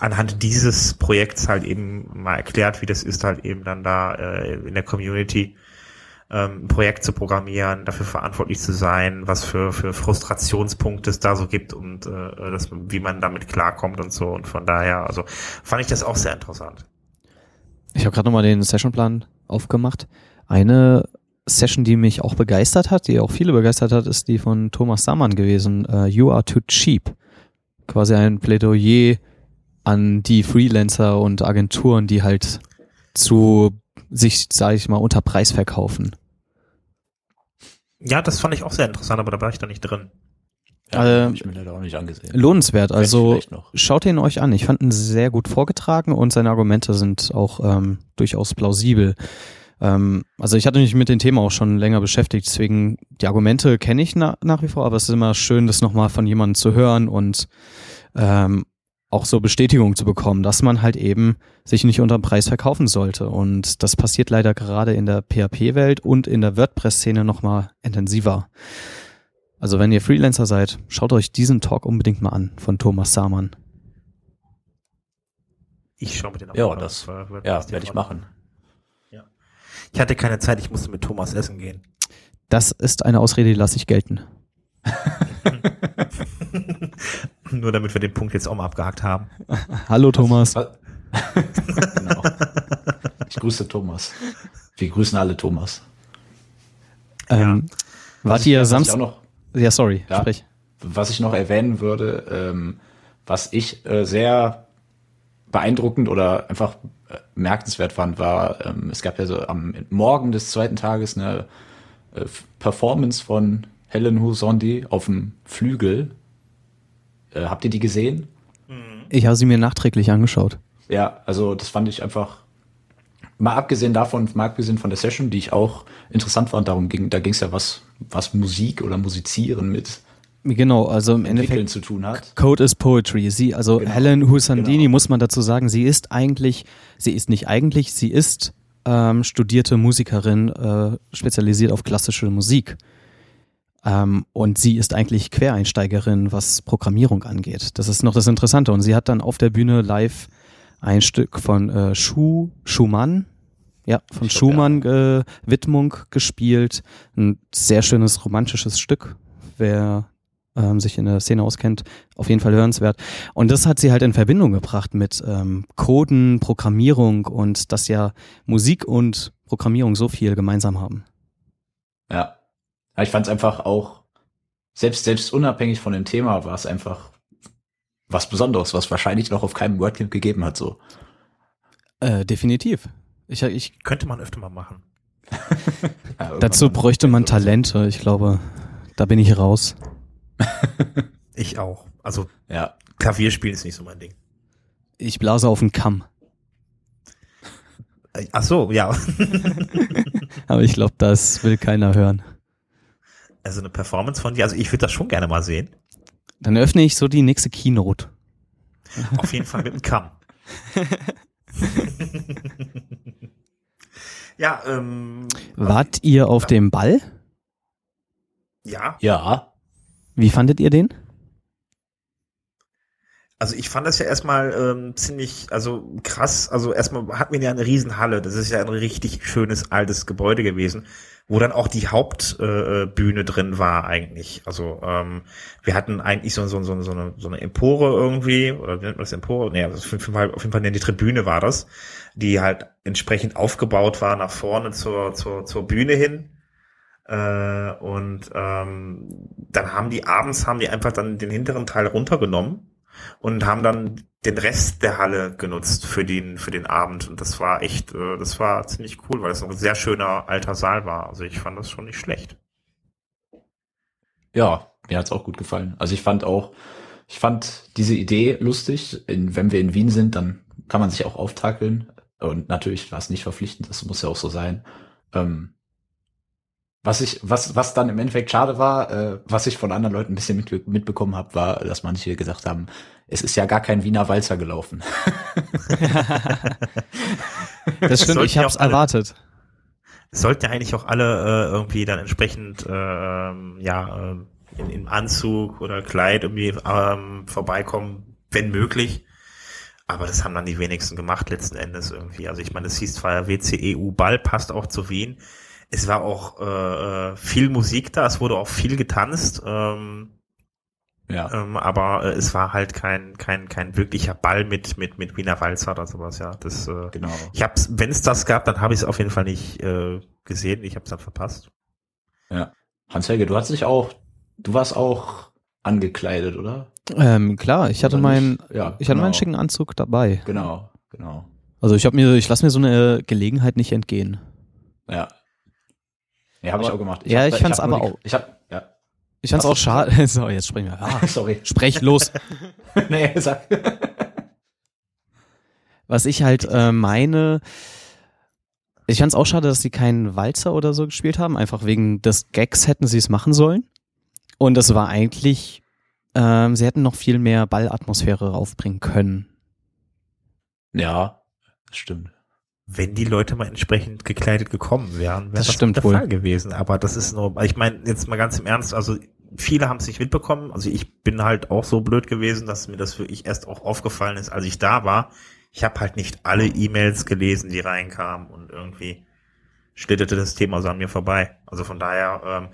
anhand dieses Projekts halt eben mal erklärt, wie das ist halt eben dann da äh, in der Community ähm, ein Projekt zu programmieren, dafür verantwortlich zu sein, was für für Frustrationspunkte es da so gibt und äh, das, wie man damit klarkommt und so und von daher, also fand ich das auch sehr interessant. Ich habe gerade nochmal den Sessionplan aufgemacht. Eine Session, die mich auch begeistert hat, die auch viele begeistert hat, ist die von Thomas Sammann gewesen. Uh, you are too cheap. Quasi ein Plädoyer an die Freelancer und Agenturen, die halt zu sich, sage ich mal, unter Preis verkaufen. Ja, das fand ich auch sehr interessant, aber da war ich da nicht drin. Ja, äh, ich mir leider auch nicht angesehen. Lohnenswert, also schaut ihn euch an. Ich fand ihn sehr gut vorgetragen und seine Argumente sind auch ähm, durchaus plausibel. Ähm, also ich hatte mich mit dem Thema auch schon länger beschäftigt, deswegen die Argumente kenne ich na, nach wie vor, aber es ist immer schön, das nochmal von jemandem zu hören und ähm, auch so Bestätigung zu bekommen, dass man halt eben sich nicht unter dem Preis verkaufen sollte. Und das passiert leider gerade in der PHP-Welt und in der WordPress-Szene nochmal intensiver. Also wenn ihr Freelancer seid, schaut euch diesen Talk unbedingt mal an von Thomas Samann. Ich schaue mir den auch ja, an. Das, ja, werde ich machen. Ich hatte keine Zeit, ich musste mit Thomas essen gehen. Das ist eine Ausrede, die lasse ich gelten. Nur damit wir den Punkt jetzt auch mal abgehakt haben. Hallo Thomas. genau. Ich grüße Thomas. Wir grüßen alle Thomas. Ähm, Wart ihr Samstag? Ja, sorry, ja, sprich. Was ich noch erwähnen würde, ähm, was ich äh, sehr beeindruckend oder einfach äh, merkenswert fand, war, ähm, es gab ja so am Morgen des zweiten Tages eine äh, Performance von Helen Husondi auf dem Flügel. Äh, habt ihr die gesehen? Ich habe sie mir nachträglich angeschaut. Ja, also das fand ich einfach mal abgesehen davon, mal abgesehen von der Session, die ich auch interessant fand, darum ging, da ging es ja was, was Musik oder Musizieren mit Genau, also im Endeffekt zu tun hat. Code is Poetry. Sie, also genau. Helen Husandini genau. muss man dazu sagen, sie ist eigentlich, sie ist nicht eigentlich, sie ist ähm, studierte Musikerin, äh, spezialisiert auf klassische Musik. Ähm, und sie ist eigentlich Quereinsteigerin, was Programmierung angeht. Das ist noch das Interessante. Und sie hat dann auf der Bühne live ein Stück von äh, Schuh, Schumann, ja, von ich Schumann. Äh, Widmung gespielt. Ein sehr schönes romantisches Stück. Wer ähm, sich in der Szene auskennt, auf jeden Fall hörenswert. Und das hat sie halt in Verbindung gebracht mit ähm, Coden, Programmierung und dass ja Musik und Programmierung so viel gemeinsam haben. Ja. Ja ich fand es einfach auch, selbst, selbst unabhängig von dem Thema, war es einfach was Besonderes, was wahrscheinlich noch auf keinem WordCamp gegeben hat, so. Äh, definitiv. Ich, ich könnte man öfter mal machen. ja, dazu bräuchte man Talente. Ich glaube, da bin ich raus. ich auch. Also ja. Klavierspielen ist nicht so mein Ding. Ich blase auf den Kamm. Ach so, ja. Aber ich glaube, das will keiner hören. Also eine Performance von dir, also ich würde das schon gerne mal sehen. Dann öffne ich so die nächste Keynote. Auf jeden Fall mit dem Kamm. ja, ähm. Wart ihr auf dem Ball? Ja. Ja. Wie fandet ihr den? Also ich fand das ja erstmal ähm, ziemlich, also krass. Also erstmal hatten wir ja eine Riesenhalle. Das ist ja ein richtig schönes altes Gebäude gewesen, wo dann auch die Hauptbühne äh, drin war eigentlich. Also ähm, wir hatten eigentlich so, so, so, so, eine, so eine Empore irgendwie, oder wie nennt man das Empore? Nee, also auf jeden Fall, auf jeden Fall die Tribüne war das, die halt entsprechend aufgebaut war nach vorne zur, zur, zur Bühne hin. Äh, und ähm, dann haben die abends haben die einfach dann den hinteren Teil runtergenommen und haben dann den Rest der Halle genutzt für den für den Abend und das war echt äh, das war ziemlich cool, weil es ein sehr schöner alter Saal war. Also ich fand das schon nicht schlecht. Ja, mir hat's auch gut gefallen. Also ich fand auch ich fand diese Idee lustig. In, wenn wir in Wien sind, dann kann man sich auch auftakeln. Und natürlich war es nicht verpflichtend, das muss ja auch so sein. Ähm, was ich, was, was dann im Endeffekt schade war, äh, was ich von anderen Leuten ein bisschen mit, mitbekommen habe, war, dass manche gesagt haben, es ist ja gar kein Wiener Walzer gelaufen. das stimmt, ich habe es erwartet. Es sollten ja eigentlich auch alle äh, irgendwie dann entsprechend äh, ja äh, in, im Anzug oder Kleid irgendwie ähm, vorbeikommen, wenn möglich. Aber das haben dann die wenigsten gemacht letzten Endes irgendwie. Also ich meine, es hieß zwar WCEU Ball, passt auch zu Wien es war auch äh, viel Musik da, es wurde auch viel getanzt. Ähm, ja. Ähm, aber äh, es war halt kein kein kein wirklicher Ball mit mit mit Wiener Walzer oder sowas. Ja, das. Äh, genau. Ich hab's, wenn es das gab, dann habe ich es auf jeden Fall nicht äh, gesehen. Ich habe es dann verpasst. Ja. Hans-Helge, du hast dich auch, du warst auch angekleidet, oder? Ähm, klar, ich hatte meinen, ja, ich genau. hatte meinen schicken Anzug dabei. Genau, genau. Also ich habe mir, ich lasse mir so eine Gelegenheit nicht entgehen. Ja, ja, habe ich auch gemacht. Ich ja, hab, ich fand's aber auch. Ich hab, ja. Ich fand's auch schade. So, jetzt sprechen wir. Ah, sorry. Sprech los. nee, sag. Was ich halt äh, meine, ich fand's auch schade, dass sie keinen Walzer oder so gespielt haben. Einfach wegen des Gags hätten sie es machen sollen. Und das war eigentlich, ähm, sie hätten noch viel mehr Ballatmosphäre aufbringen können. Ja, stimmt wenn die Leute mal entsprechend gekleidet gekommen wären, wäre das, das stimmt der wohl. Fall gewesen. Aber das ist nur, ich meine jetzt mal ganz im Ernst, also viele haben es nicht mitbekommen. Also ich bin halt auch so blöd gewesen, dass mir das wirklich erst auch aufgefallen ist, als ich da war. Ich habe halt nicht alle E-Mails gelesen, die reinkamen und irgendwie schlitterte das Thema so an mir vorbei. Also von daher, ähm,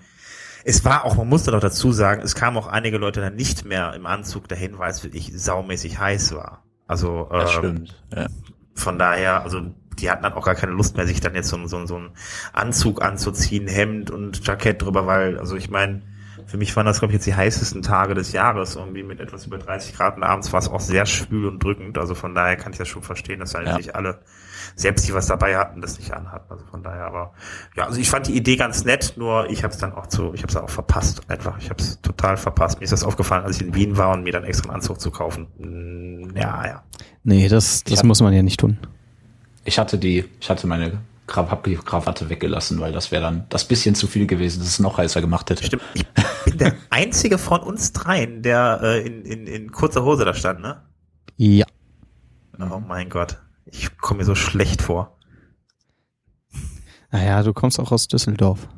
es war auch, man musste doch dazu sagen, es kamen auch einige Leute dann nicht mehr im Anzug dahin, weil es wirklich saumäßig heiß war. Also ähm, das stimmt. Ja. Von daher, also die hatten dann auch gar keine Lust mehr, sich dann jetzt so, so, so einen Anzug anzuziehen, Hemd und Jackett drüber, weil, also ich meine, für mich waren das, glaube ich, jetzt die heißesten Tage des Jahres, irgendwie mit etwas über 30 Grad und abends war es auch sehr schwül und drückend. Also von daher kann ich das schon verstehen, dass halt ja. nicht alle, selbst die was dabei hatten, das nicht anhatten. Also von daher, aber ja, also ich fand die Idee ganz nett, nur ich habe es dann auch zu, ich habe es auch verpasst, einfach. Ich habe es total verpasst. Mir ist das aufgefallen, als ich in Wien war und mir dann extra einen Anzug zu kaufen. Hm, ja, ja. Nee, das, das muss man ja nicht tun. Ich hatte die, ich hatte meine hab die Krawatte weggelassen, weil das wäre dann das bisschen zu viel gewesen, dass es noch heißer gemacht hätte. Stimmt. Ich bin der einzige von uns dreien, der äh, in, in, in kurzer Hose da stand, ne? Ja. Oh mein Gott. Ich komme mir so schlecht vor. Naja, du kommst auch aus Düsseldorf.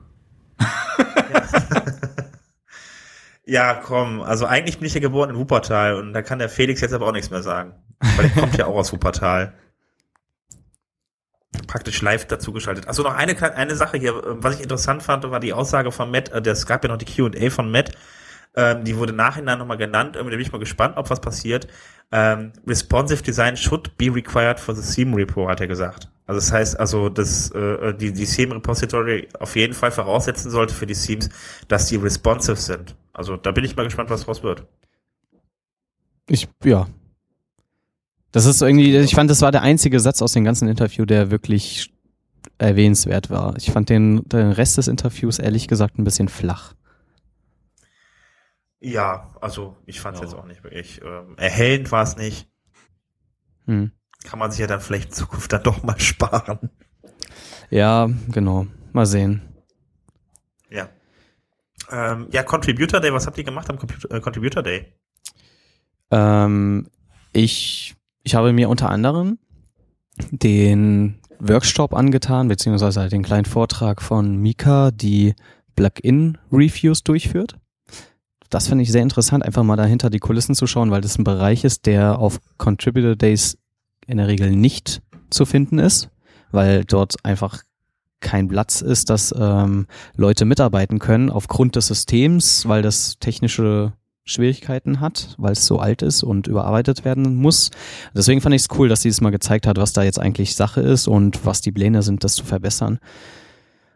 ja, komm. Also eigentlich bin ich ja geboren in Wuppertal und da kann der Felix jetzt aber auch nichts mehr sagen. Weil er kommt ja auch aus Wuppertal praktisch live dazu geschaltet. Also noch eine eine Sache hier, äh, was ich interessant fand, war die Aussage von Matt, äh, es gab ja noch die Q&A von Matt, ähm, die wurde nachhinein nochmal genannt, irgendwie bin ich mal gespannt, ob was passiert. Ähm, responsive Design should be required for the Theme Repo, hat er gesagt. Also das heißt also, dass äh, die, die Theme Repository auf jeden Fall voraussetzen sollte für die Themes, dass die responsive sind. Also da bin ich mal gespannt, was draus wird. Ich, ja, das ist irgendwie, ich fand, das war der einzige Satz aus dem ganzen Interview, der wirklich erwähnenswert war. Ich fand den, den Rest des Interviews ehrlich gesagt ein bisschen flach. Ja, also ich fand es ja. jetzt auch nicht wirklich ähm, erhellend war es nicht. Hm. Kann man sich ja dann vielleicht in Zukunft dann doch mal sparen. Ja, genau. Mal sehen. Ja. Ähm, ja, Contributor Day, was habt ihr gemacht am Computer, äh, Contributor Day? Ähm, ich ich habe mir unter anderem den Workshop angetan, beziehungsweise den kleinen Vortrag von Mika, die Plugin-Reviews durchführt. Das finde ich sehr interessant, einfach mal dahinter die Kulissen zu schauen, weil das ein Bereich ist, der auf Contributor Days in der Regel nicht zu finden ist, weil dort einfach kein Platz ist, dass ähm, Leute mitarbeiten können aufgrund des Systems, weil das technische Schwierigkeiten hat, weil es so alt ist und überarbeitet werden muss. Deswegen fand ich es cool, dass sie es mal gezeigt hat, was da jetzt eigentlich Sache ist und was die Pläne sind, das zu verbessern.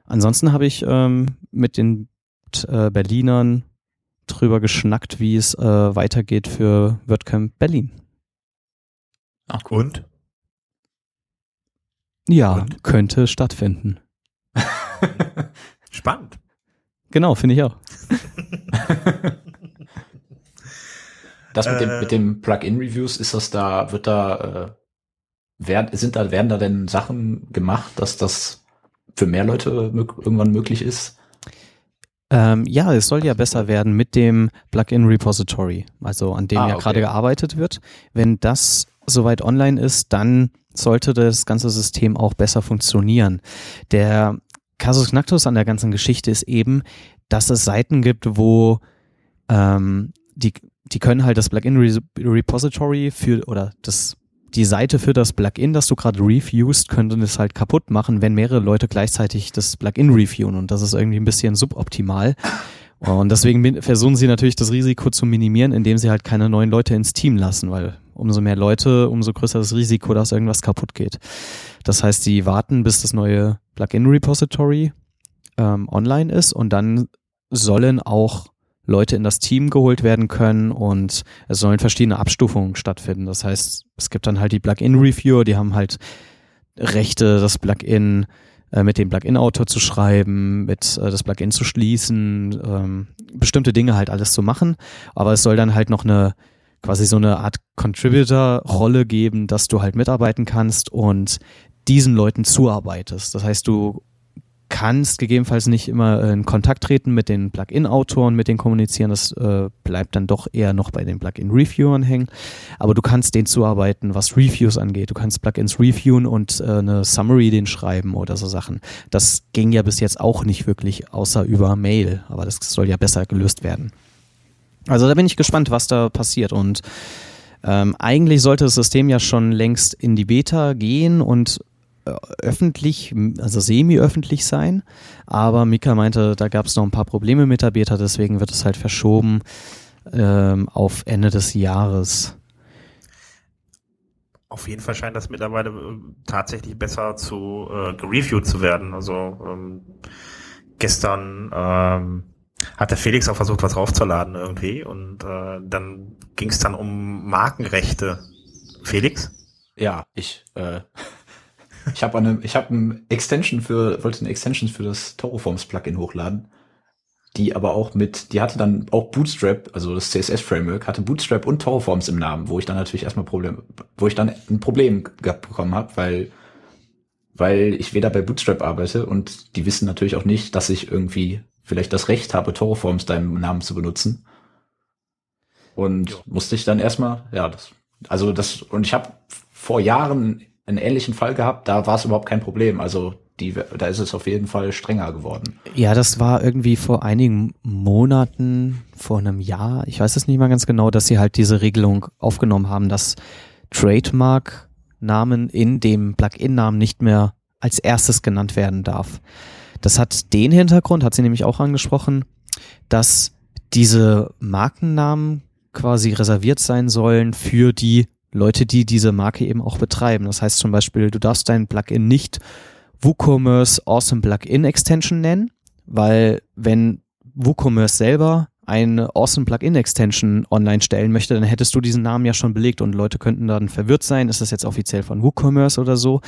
Ansonsten habe ich ähm, mit den äh, Berlinern drüber geschnackt, wie es äh, weitergeht für WordCamp Berlin. Ach, und? Ja, und? könnte stattfinden. Spannend. Genau, finde ich auch. Das mit, äh, dem, mit dem Plugin-Reviews, ist das da, wird da, äh, werden, sind da, werden da denn Sachen gemacht, dass das für mehr Leute irgendwann möglich ist? Ähm, ja, es soll ja besser werden mit dem Plugin Repository, also an dem ah, ja okay. gerade gearbeitet wird. Wenn das soweit online ist, dann sollte das ganze System auch besser funktionieren. Der Casus Knacktus an der ganzen Geschichte ist eben, dass es Seiten gibt, wo ähm, die die können halt das Plugin Repository für oder das die Seite für das Plugin, das du gerade reviewst, könnte es halt kaputt machen, wenn mehrere Leute gleichzeitig das Plugin reviewen und das ist irgendwie ein bisschen suboptimal. Und deswegen versuchen sie natürlich das Risiko zu minimieren, indem sie halt keine neuen Leute ins Team lassen, weil umso mehr Leute, umso größer das Risiko, dass irgendwas kaputt geht. Das heißt, sie warten, bis das neue Plugin Repository ähm, online ist und dann sollen auch Leute in das Team geholt werden können und es sollen verschiedene Abstufungen stattfinden. Das heißt, es gibt dann halt die Plugin-Reviewer, die haben halt Rechte, das Plugin äh, mit dem Plugin-Autor zu schreiben, mit äh, das Plugin zu schließen, ähm, bestimmte Dinge halt alles zu machen. Aber es soll dann halt noch eine quasi so eine Art Contributor-Rolle geben, dass du halt mitarbeiten kannst und diesen Leuten zuarbeitest. Das heißt, du kannst gegebenenfalls nicht immer in Kontakt treten mit den Plugin-Autoren, mit denen kommunizieren. Das äh, bleibt dann doch eher noch bei den Plugin-Reviewern hängen. Aber du kannst denen zuarbeiten, was Reviews angeht. Du kannst Plugins reviewen und äh, eine Summary den schreiben oder so Sachen. Das ging ja bis jetzt auch nicht wirklich, außer über Mail. Aber das soll ja besser gelöst werden. Also da bin ich gespannt, was da passiert. Und ähm, eigentlich sollte das System ja schon längst in die Beta gehen und öffentlich, also semi-öffentlich sein. Aber Mika meinte, da gab es noch ein paar Probleme mit der Beta, deswegen wird es halt verschoben ähm, auf Ende des Jahres. auf jeden Fall scheint das mittlerweile äh, tatsächlich besser zu äh, gereviewt zu werden. Also ähm, gestern ähm, hat der Felix auch versucht, was raufzuladen irgendwie und äh, dann ging es dann um Markenrechte. Felix? Ja, ich äh, ich habe eine ich habe ein Extension für wollte eine Extension für das Toroforms Plugin hochladen die aber auch mit, die hatte dann auch Bootstrap, also das CSS-Framework, hatte Bootstrap und Torforms im Namen, wo ich dann natürlich erstmal Problem, wo ich dann ein Problem gehabt bekommen habe, weil, weil ich weder bei Bootstrap arbeite und die wissen natürlich auch nicht, dass ich irgendwie vielleicht das Recht habe, Torforms deinem Namen zu benutzen. Und jo. musste ich dann erstmal, ja, das, also das, und ich habe vor Jahren einen ähnlichen Fall gehabt, da war es überhaupt kein Problem. Also die, da ist es auf jeden Fall strenger geworden. Ja, das war irgendwie vor einigen Monaten, vor einem Jahr, ich weiß es nicht mal ganz genau, dass sie halt diese Regelung aufgenommen haben, dass Trademark-Namen in dem Plugin-Namen nicht mehr als erstes genannt werden darf. Das hat den Hintergrund, hat sie nämlich auch angesprochen, dass diese Markennamen quasi reserviert sein sollen für die Leute, die diese Marke eben auch betreiben. Das heißt zum Beispiel, du darfst dein Plugin nicht WooCommerce Awesome Plugin Extension nennen, weil wenn WooCommerce selber eine Awesome Plugin Extension online stellen möchte, dann hättest du diesen Namen ja schon belegt und Leute könnten dann verwirrt sein, ist das jetzt offiziell von WooCommerce oder so.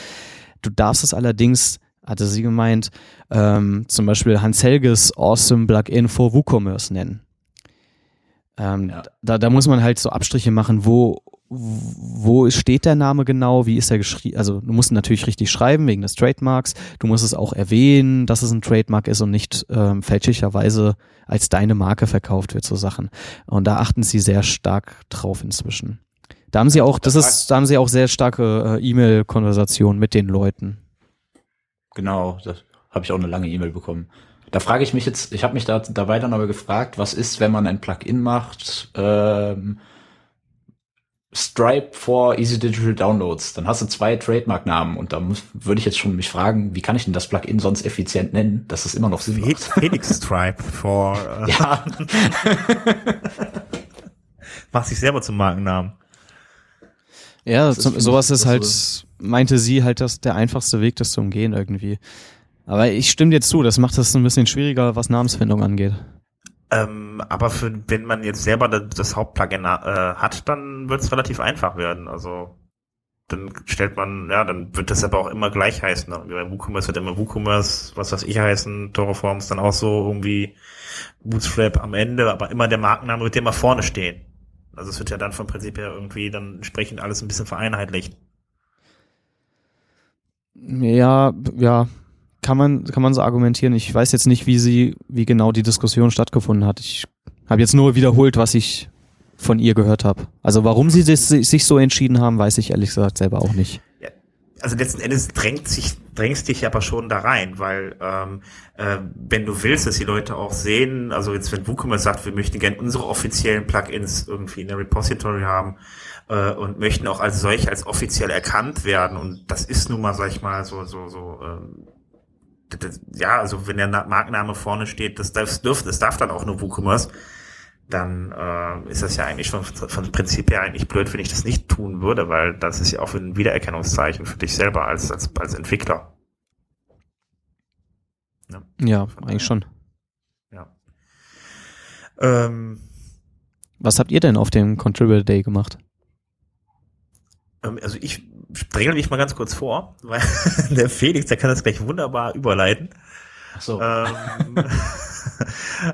Du darfst es allerdings, hatte sie gemeint, ähm, zum Beispiel Hans Helges Awesome Plugin for WooCommerce nennen. Ähm, ja. da, da muss man halt so Abstriche machen, wo wo steht der Name genau, wie ist er geschrieben, also du musst ihn natürlich richtig schreiben wegen des Trademarks, du musst es auch erwähnen, dass es ein Trademark ist und nicht ähm, fälschlicherweise als deine Marke verkauft wird, so Sachen. Und da achten sie sehr stark drauf inzwischen. Da haben sie auch, das ist, da haben sie auch sehr starke äh, E-Mail-Konversationen mit den Leuten. Genau, das habe ich auch eine lange E-Mail bekommen. Da frage ich mich jetzt, ich habe mich da dabei dann aber gefragt, was ist, wenn man ein Plugin macht, ähm, Stripe for Easy Digital Downloads. Dann hast du zwei Trademark-Namen und da muss, würde ich jetzt schon mich fragen, wie kann ich denn das Plugin sonst effizient nennen, dass es immer noch Sinn macht. Felix Stripe for. Uh ja. Mach sich selber zum Markennamen. Ja, zum, sowas ist halt, meinte sie halt, dass der einfachste Weg, das zu umgehen irgendwie. Aber ich stimme dir zu, das macht es ein bisschen schwieriger, was Namensfindung angeht. Ähm, aber für, wenn man jetzt selber das, Hauptplugin äh, hat, dann wird es relativ einfach werden. Also dann stellt man, ja, dann wird das aber auch immer gleich heißen. Bei WooCommerce wird immer WooCommerce, was weiß ich heißen, Toroforms dann auch so irgendwie Bootstrap am Ende, aber immer der Markenname wird immer vorne stehen. Also es wird ja dann vom Prinzip her irgendwie dann entsprechend alles ein bisschen vereinheitlicht. Ja, ja, kann man, kann man so argumentieren. Ich weiß jetzt nicht, wie sie, wie genau die Diskussion stattgefunden hat. Ich habe jetzt nur wiederholt, was ich von ihr gehört habe. Also warum sie das, sich so entschieden haben, weiß ich ehrlich gesagt selber auch nicht. Also letzten Endes drängt sich, drängst dich aber schon da rein, weil ähm, äh, wenn du willst, dass die Leute auch sehen, also jetzt wenn WooCommerce sagt, wir möchten gerne unsere offiziellen Plugins irgendwie in der Repository haben äh, und möchten auch als solch als offiziell erkannt werden und das ist nun mal, sag ich mal, so so so ähm, ja, also wenn der Markenname vorne steht, das, das, dürft, das darf dann auch nur WooCommerce, dann äh, ist das ja eigentlich von, von Prinzip her eigentlich blöd, wenn ich das nicht tun würde, weil das ist ja auch ein Wiedererkennungszeichen für dich selber als, als, als Entwickler. Ja, ja eigentlich schon. Ja. Ähm, Was habt ihr denn auf dem Contributor Day gemacht? Ähm, also ich dränge mich mal ganz kurz vor, weil der Felix, der kann das gleich wunderbar überleiten. Ach so. Ähm,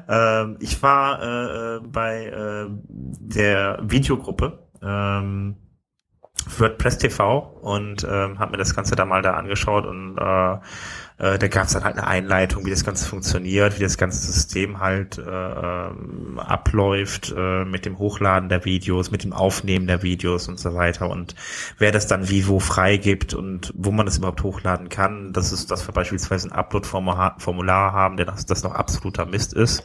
ähm, ich war äh, bei äh, der Videogruppe ähm, WordPress TV und ähm, habe mir das Ganze da mal da angeschaut und äh, äh, da gab es dann halt eine Einleitung, wie das Ganze funktioniert, wie das ganze System halt äh, ähm, abläuft äh, mit dem Hochladen der Videos, mit dem Aufnehmen der Videos und so weiter und wer das dann wie wo freigibt und wo man das überhaupt hochladen kann. Das ist, dass wir beispielsweise ein Upload-Formular haben, der das, das noch absoluter Mist ist.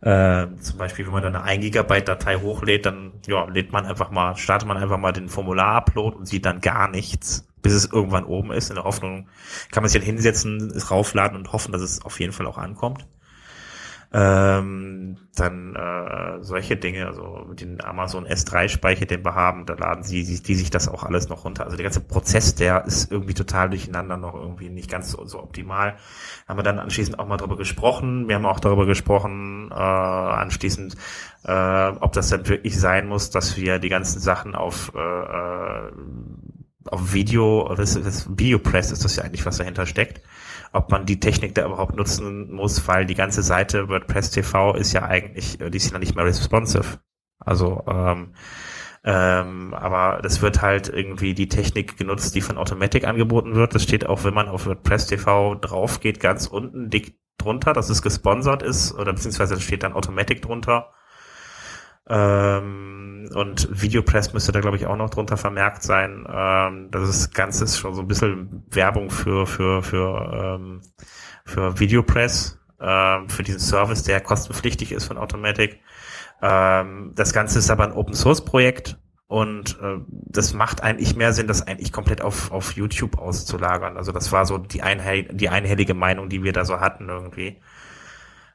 Äh, zum Beispiel, wenn man dann eine 1 Gigabyte Datei hochlädt, dann ja, lädt man einfach mal, startet man einfach mal den Formular-Upload und sieht dann gar nichts bis es irgendwann oben ist. In der Hoffnung kann man sich dann hinsetzen, es raufladen und hoffen, dass es auf jeden Fall auch ankommt. Ähm, dann äh, solche Dinge, also den Amazon S3-Speicher, den wir haben, da laden sie die, die sich das auch alles noch runter. Also der ganze Prozess, der ist irgendwie total durcheinander, noch irgendwie nicht ganz so, so optimal. Haben wir dann anschließend auch mal darüber gesprochen. Wir haben auch darüber gesprochen, äh, anschließend, äh, ob das dann wirklich sein muss, dass wir die ganzen Sachen auf äh, äh auf Video, das, das Videopress ist das ja eigentlich, was dahinter steckt ob man die Technik da überhaupt nutzen muss, weil die ganze Seite WordPress TV ist ja eigentlich, äh, die ist ja nicht mehr responsive. Also, ähm, ähm, aber das wird halt irgendwie die Technik genutzt, die von Automatic angeboten wird. Das steht auch, wenn man auf WordPress TV drauf geht, ganz unten dick drunter, dass es gesponsert ist, oder beziehungsweise steht dann Automatic drunter. Ähm, und Videopress müsste da, glaube ich, auch noch drunter vermerkt sein. Ähm, das ist Ganze ist schon so ein bisschen Werbung für, für, für, ähm, für Videopress, ähm, für diesen Service, der kostenpflichtig ist von Automatic. Ähm, das Ganze ist aber ein Open Source Projekt und äh, das macht eigentlich mehr Sinn, das eigentlich komplett auf, auf YouTube auszulagern. Also das war so die, einhell die einhellige Meinung, die wir da so hatten irgendwie.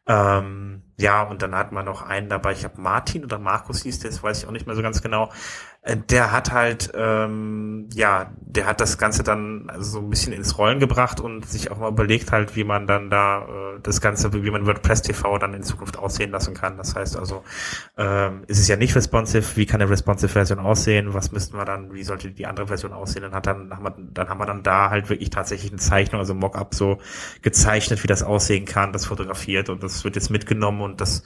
Ähm, ja, und dann hat man noch einen dabei, ich habe Martin oder Markus hieß der, das weiß ich auch nicht mehr so ganz genau. Äh, der hat halt, ähm, ja, der hat das Ganze dann so ein bisschen ins Rollen gebracht und sich auch mal überlegt halt, wie man dann da äh, das Ganze, wie man WordPress TV dann in Zukunft aussehen lassen kann. Das heißt also, ähm, ist es ja nicht responsive, wie kann eine responsive Version aussehen, was müssten wir dann, wie sollte die andere Version aussehen? Dann hat dann, haben wir, dann haben wir dann da halt wirklich tatsächlich eine Zeichnung, also Mockup so gezeichnet, wie das aussehen kann, das fotografiert und das wird jetzt mitgenommen und das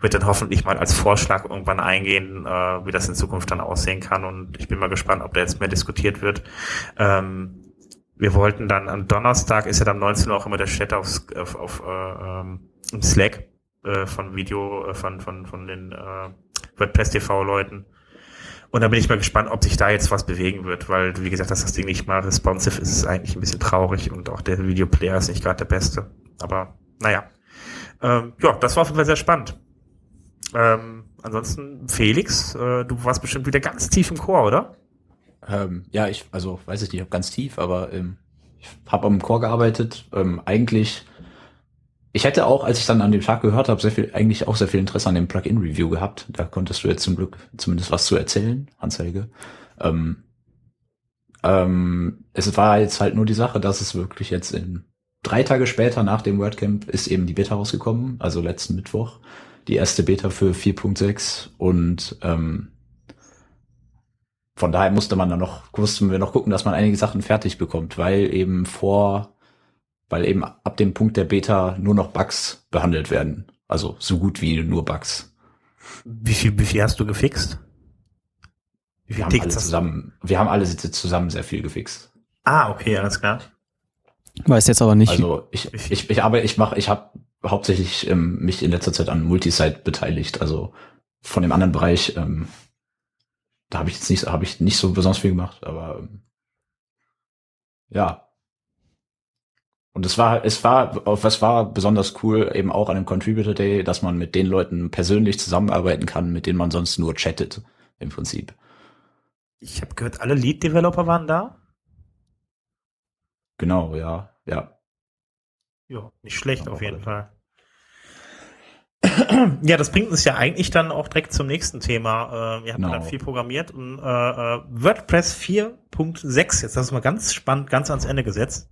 wird dann hoffentlich mal als Vorschlag irgendwann eingehen, äh, wie das in Zukunft dann aussehen kann. Und ich bin mal gespannt, ob da jetzt mehr diskutiert wird. Ähm, wir wollten dann am Donnerstag, ist ja dann 19 Uhr auch immer der Chat auf, auf, auf äh, ähm, Slack äh, von Video, äh, von, von, von den äh, WordPress TV-Leuten. Und da bin ich mal gespannt, ob sich da jetzt was bewegen wird, weil, wie gesagt, dass das Ding nicht mal responsive ist, ist eigentlich ein bisschen traurig und auch der Videoplayer ist nicht gerade der beste. Aber naja. Ähm, ja, das war auf jeden Fall sehr spannend. Ähm, ansonsten, Felix, äh, du warst bestimmt wieder ganz tief im Chor, oder? Ähm, ja, ich, also weiß ich nicht, ob ganz tief, aber ähm, ich habe am Chor gearbeitet. Ähm, eigentlich, ich hätte auch, als ich dann an dem Tag gehört habe, sehr viel, eigentlich auch sehr viel Interesse an dem Plugin-Review gehabt. Da konntest du jetzt zum Glück zumindest was zu erzählen, Anzeige. Ähm, ähm, es war jetzt halt nur die Sache, dass es wirklich jetzt in drei Tage später nach dem WordCamp ist eben die Beta rausgekommen, also letzten Mittwoch die erste Beta für 4.6 und ähm, von daher musste man dann noch, mussten wir noch gucken, dass man einige Sachen fertig bekommt, weil eben vor, weil eben ab dem Punkt der Beta nur noch Bugs behandelt werden. Also so gut wie nur Bugs. Wie viel, wie viel hast du gefixt? Wie viel wir haben alle zusammen, wir haben alle zusammen sehr viel gefixt. Ah, okay, alles klar. Weiß jetzt aber nicht. Also ich, ich, ich aber ich mache, ich habe hauptsächlich ähm, mich in letzter Zeit an Multisite beteiligt. Also von dem anderen Bereich, ähm, da habe ich jetzt nicht, habe ich nicht so besonders viel gemacht, aber ähm, ja. Und es war, es war, was war besonders cool, eben auch an dem Contributor Day, dass man mit den Leuten persönlich zusammenarbeiten kann, mit denen man sonst nur chattet, im Prinzip. Ich habe gehört, alle Lead-Developer waren da? Genau, ja, ja. Ja, nicht schlecht auf jeden Fall. Ja, das bringt uns ja eigentlich dann auch direkt zum nächsten Thema. Äh, wir haben genau. dann viel programmiert und äh, äh WordPress 4.6, jetzt hast du mal ganz spannend, ganz ans Ende gesetzt.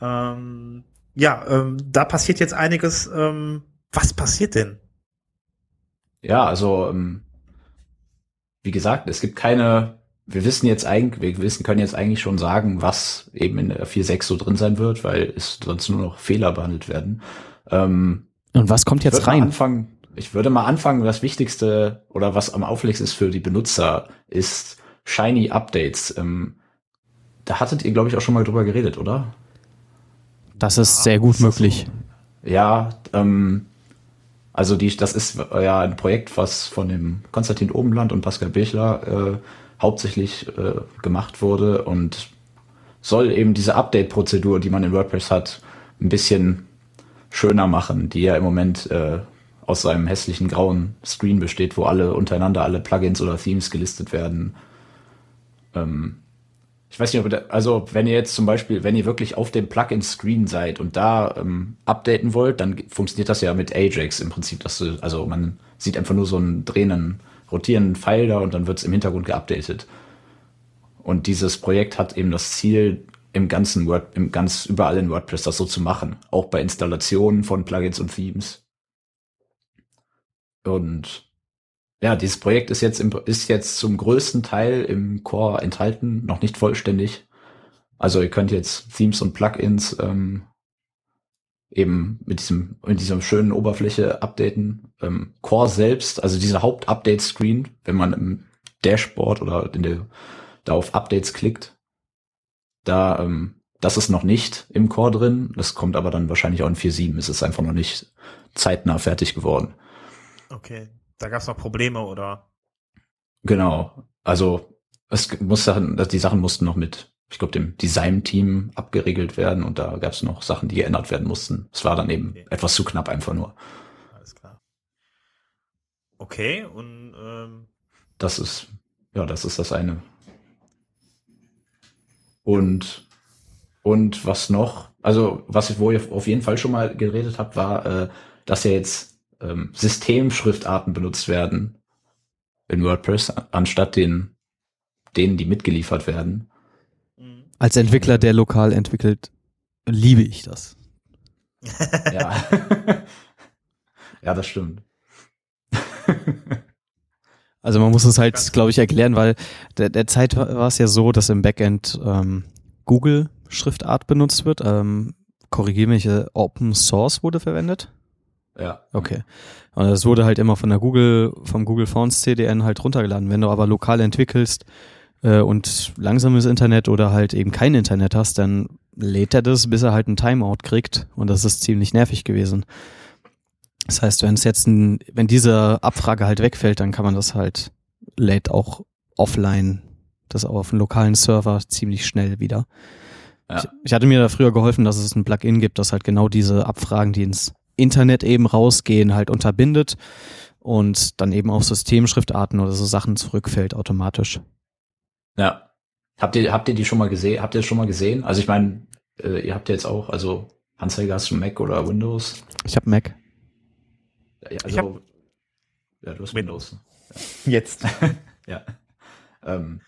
Ähm, ja, ähm, da passiert jetzt einiges. Ähm, was passiert denn? Ja, also ähm, wie gesagt, es gibt keine wir wissen jetzt eigentlich, wir wissen, können jetzt eigentlich schon sagen, was eben in der 4.6 so drin sein wird, weil es sonst nur noch Fehler behandelt werden. Ähm, Und was kommt jetzt rein? Anfangen, ich würde mal anfangen, das Wichtigste oder was am auffälligsten ist für die Benutzer, ist Shiny Updates. Ähm, da hattet ihr, glaube ich, auch schon mal drüber geredet, oder? Das ist sehr gut möglich. Ja, ähm, also die, das ist ja ein Projekt, was von dem Konstantin Obenland und Pascal Birchler äh, hauptsächlich äh, gemacht wurde und soll eben diese Update-Prozedur, die man in WordPress hat, ein bisschen schöner machen, die ja im Moment äh, aus seinem hässlichen grauen Screen besteht, wo alle untereinander alle Plugins oder Themes gelistet werden. Ähm, ich weiß nicht, ob da, also wenn ihr jetzt zum Beispiel, wenn ihr wirklich auf dem Plugin-Screen seid und da ähm, updaten wollt, dann funktioniert das ja mit Ajax im Prinzip, dass du, also man sieht einfach nur so einen drehenden, rotierenden Pfeil da und dann wird es im Hintergrund geupdatet. Und dieses Projekt hat eben das Ziel, im ganzen Word, im ganz überall in WordPress das so zu machen, auch bei Installationen von Plugins und Themes. Und ja, dieses Projekt ist jetzt, im, ist jetzt zum größten Teil im Core enthalten, noch nicht vollständig. Also ihr könnt jetzt Themes und Plugins ähm, eben mit diesem mit dieser schönen Oberfläche updaten. Ähm, Core selbst, also dieser Haupt-Update-Screen, wenn man im Dashboard oder in der, da auf Updates klickt, da ähm, das ist noch nicht im Core drin. Das kommt aber dann wahrscheinlich auch in 4.7. Es ist einfach noch nicht zeitnah fertig geworden. Okay. Da gab es noch Probleme, oder? Genau. Also es muss Sachen, die Sachen mussten noch mit, ich glaube, dem Design-Team abgeregelt werden und da gab es noch Sachen, die geändert werden mussten. Es war dann eben okay. etwas zu knapp einfach nur. Alles klar. Okay, und ähm das ist, ja, das ist das eine. Und und was noch? Also was wo ihr auf jeden Fall schon mal geredet habt, war, äh, dass ja jetzt ähm, Systemschriftarten benutzt werden in WordPress, anstatt den, denen, die mitgeliefert werden. Als Entwickler, der lokal entwickelt, liebe ich das. ja. ja, das stimmt. Also man muss es halt, glaube ich, erklären, weil der, der Zeit war es ja so, dass im Backend ähm, Google Schriftart benutzt wird. Ähm, Korrigiere mich, äh, Open Source wurde verwendet. Ja. Okay. Und es wurde halt immer von der Google, vom Google Fonts CDN halt runtergeladen. Wenn du aber lokal entwickelst äh, und langsames Internet oder halt eben kein Internet hast, dann lädt er das, bis er halt ein Timeout kriegt. Und das ist ziemlich nervig gewesen. Das heißt, wenn es jetzt ein, wenn diese Abfrage halt wegfällt, dann kann man das halt, lädt auch offline, das auch auf einem lokalen Server ziemlich schnell wieder. Ja. Ich, ich hatte mir da früher geholfen, dass es ein Plugin gibt, das halt genau diese Abfragen, die ins Internet eben rausgehen, halt unterbindet und dann eben auf Systemschriftarten oder so Sachen zurückfällt automatisch. Ja. Habt ihr, habt ihr die schon mal gesehen? Habt ihr das schon mal gesehen? Also ich meine, äh, ihr habt jetzt auch, also Hans-Helge, hast du Mac oder Windows? Ich habe Mac. Ja, also, hab, ja, du hast Windows. Ja. Jetzt. ja. Ähm,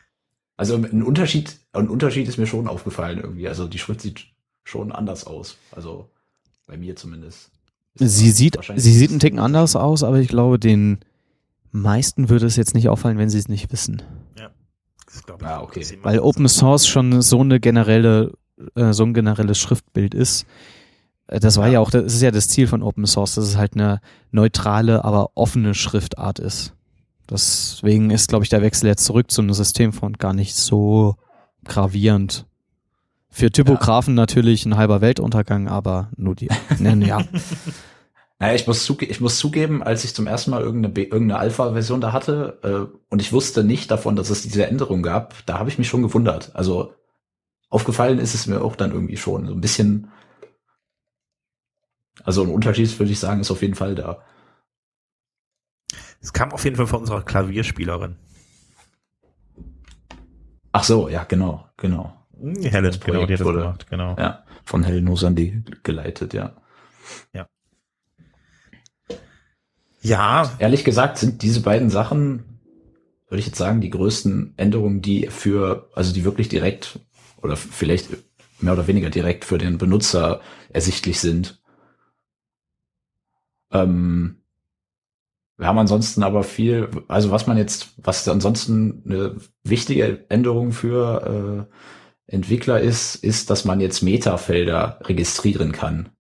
also ein Unterschied, ein Unterschied ist mir schon aufgefallen irgendwie. Also die Schrift sieht schon anders aus. Also bei mir zumindest. Sie sieht, sie sieht einen Ticken anders aus, aber ich glaube, den meisten würde es jetzt nicht auffallen, wenn sie es nicht wissen. Ja, das glaube ich. Ah, okay. Weil Open Source schon so eine generelle, äh, so ein generelles Schriftbild ist. Äh, das war ja. ja auch, das ist ja das Ziel von Open Source, dass es halt eine neutrale, aber offene Schriftart ist. Deswegen ist, glaube ich, der Wechsel jetzt zurück zu einem Systemfont gar nicht so gravierend. Für Typografen ja. natürlich ein halber Weltuntergang, aber nur die. ja. Naja, ich muss, zuge ich muss zugeben, als ich zum ersten Mal irgendeine, irgendeine Alpha-Version da hatte äh, und ich wusste nicht davon, dass es diese Änderung gab, da habe ich mich schon gewundert. Also aufgefallen ist es mir auch dann irgendwie schon. So ein bisschen, also ein Unterschied, würde ich sagen, ist auf jeden Fall da. Es kam auf jeden Fall von unserer Klavierspielerin. Ach so, ja, genau, genau. Hm, Helen, genau, die hat das wurde, gemacht, genau. Ja, von Helen Nosandi geleitet, ja. Ja. Ja. Ehrlich gesagt sind diese beiden Sachen, würde ich jetzt sagen, die größten Änderungen, die für, also die wirklich direkt oder vielleicht mehr oder weniger direkt für den Benutzer ersichtlich sind. Ähm, wir haben ansonsten aber viel, also was man jetzt, was ansonsten eine wichtige Änderung für äh, Entwickler ist, ist, dass man jetzt Meta-Felder registrieren kann.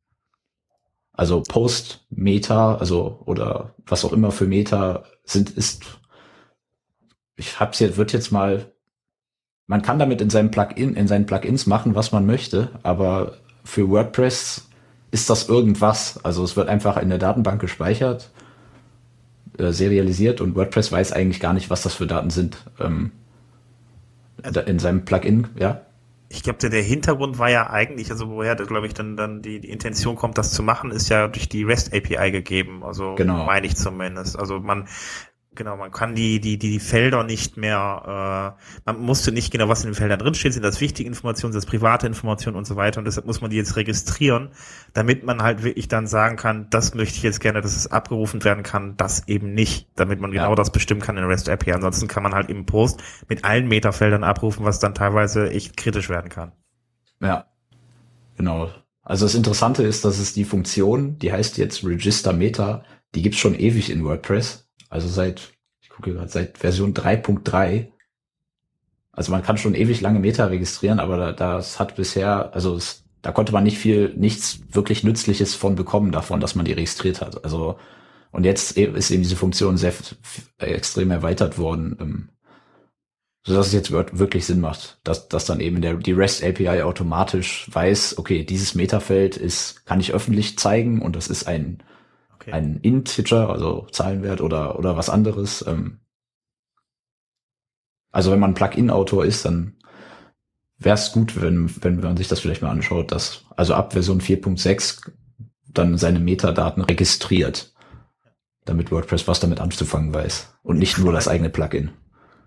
Also Post-Meta, also oder was auch immer für Meta sind, ist, ich hab's jetzt, wird jetzt mal, man kann damit in seinem Plugin, in seinen Plugins machen, was man möchte, aber für WordPress ist das irgendwas. Also es wird einfach in der Datenbank gespeichert, äh, serialisiert und WordPress weiß eigentlich gar nicht, was das für Daten sind. Ähm, in seinem Plugin, ja ich glaube, der, der Hintergrund war ja eigentlich, also woher, glaube ich, dann, dann die, die Intention kommt, das zu machen, ist ja durch die REST API gegeben. Also genau. meine ich zumindest. Also man Genau, man kann die, die, die, die Felder nicht mehr, äh, man musste nicht genau, was in den Feldern drinsteht, sind das wichtige Informationen, sind das private Informationen und so weiter. Und deshalb muss man die jetzt registrieren, damit man halt wirklich dann sagen kann, das möchte ich jetzt gerne, dass es abgerufen werden kann, das eben nicht, damit man genau ja. das bestimmen kann in REST API. Ansonsten kann man halt im Post mit allen Metafeldern abrufen, was dann teilweise echt kritisch werden kann. Ja, genau. Also das Interessante ist, dass es die Funktion, die heißt jetzt Register Meta, die gibt's schon ewig in WordPress also seit, ich gucke gerade, seit Version 3.3. Also man kann schon ewig lange Meta registrieren, aber das hat bisher, also es, da konnte man nicht viel, nichts wirklich Nützliches von bekommen davon, dass man die registriert hat. Also und jetzt e, ist eben diese Funktion sehr extrem erweitert worden, ähm, so dass es jetzt wirklich Sinn macht, dass, dass dann eben der, die REST API automatisch weiß, okay, dieses Metafeld ist, kann ich öffentlich zeigen und das ist ein okay. ein Integer, also Zahlenwert oder, oder was anderes. Ähm, also wenn man Plugin-Autor ist, dann wäre es gut, wenn, wenn man sich das vielleicht mal anschaut, dass also ab Version 4.6 dann seine Metadaten registriert, damit WordPress was damit anzufangen weiß und nicht nur das eigene Plugin.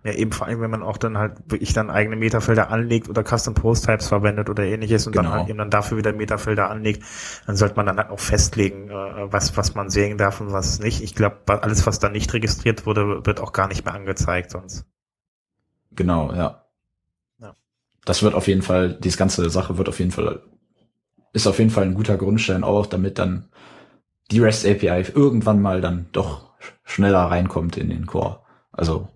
Ja, eben vor allem, wenn man auch dann halt wirklich dann eigene Metafelder anlegt oder Custom Post Types verwendet oder ähnliches und genau. dann halt eben dann dafür wieder Metafelder anlegt, dann sollte man dann halt auch festlegen, äh, was, was man sehen darf und was nicht. Ich glaube, alles, was da nicht registriert wurde, wird auch gar nicht mehr angezeigt sonst. Genau, ja. ja. Das wird auf jeden Fall, diese ganze Sache wird auf jeden Fall, ist auf jeden Fall ein guter Grundstein auch, damit dann die REST API irgendwann mal dann doch schneller reinkommt in den Core. Also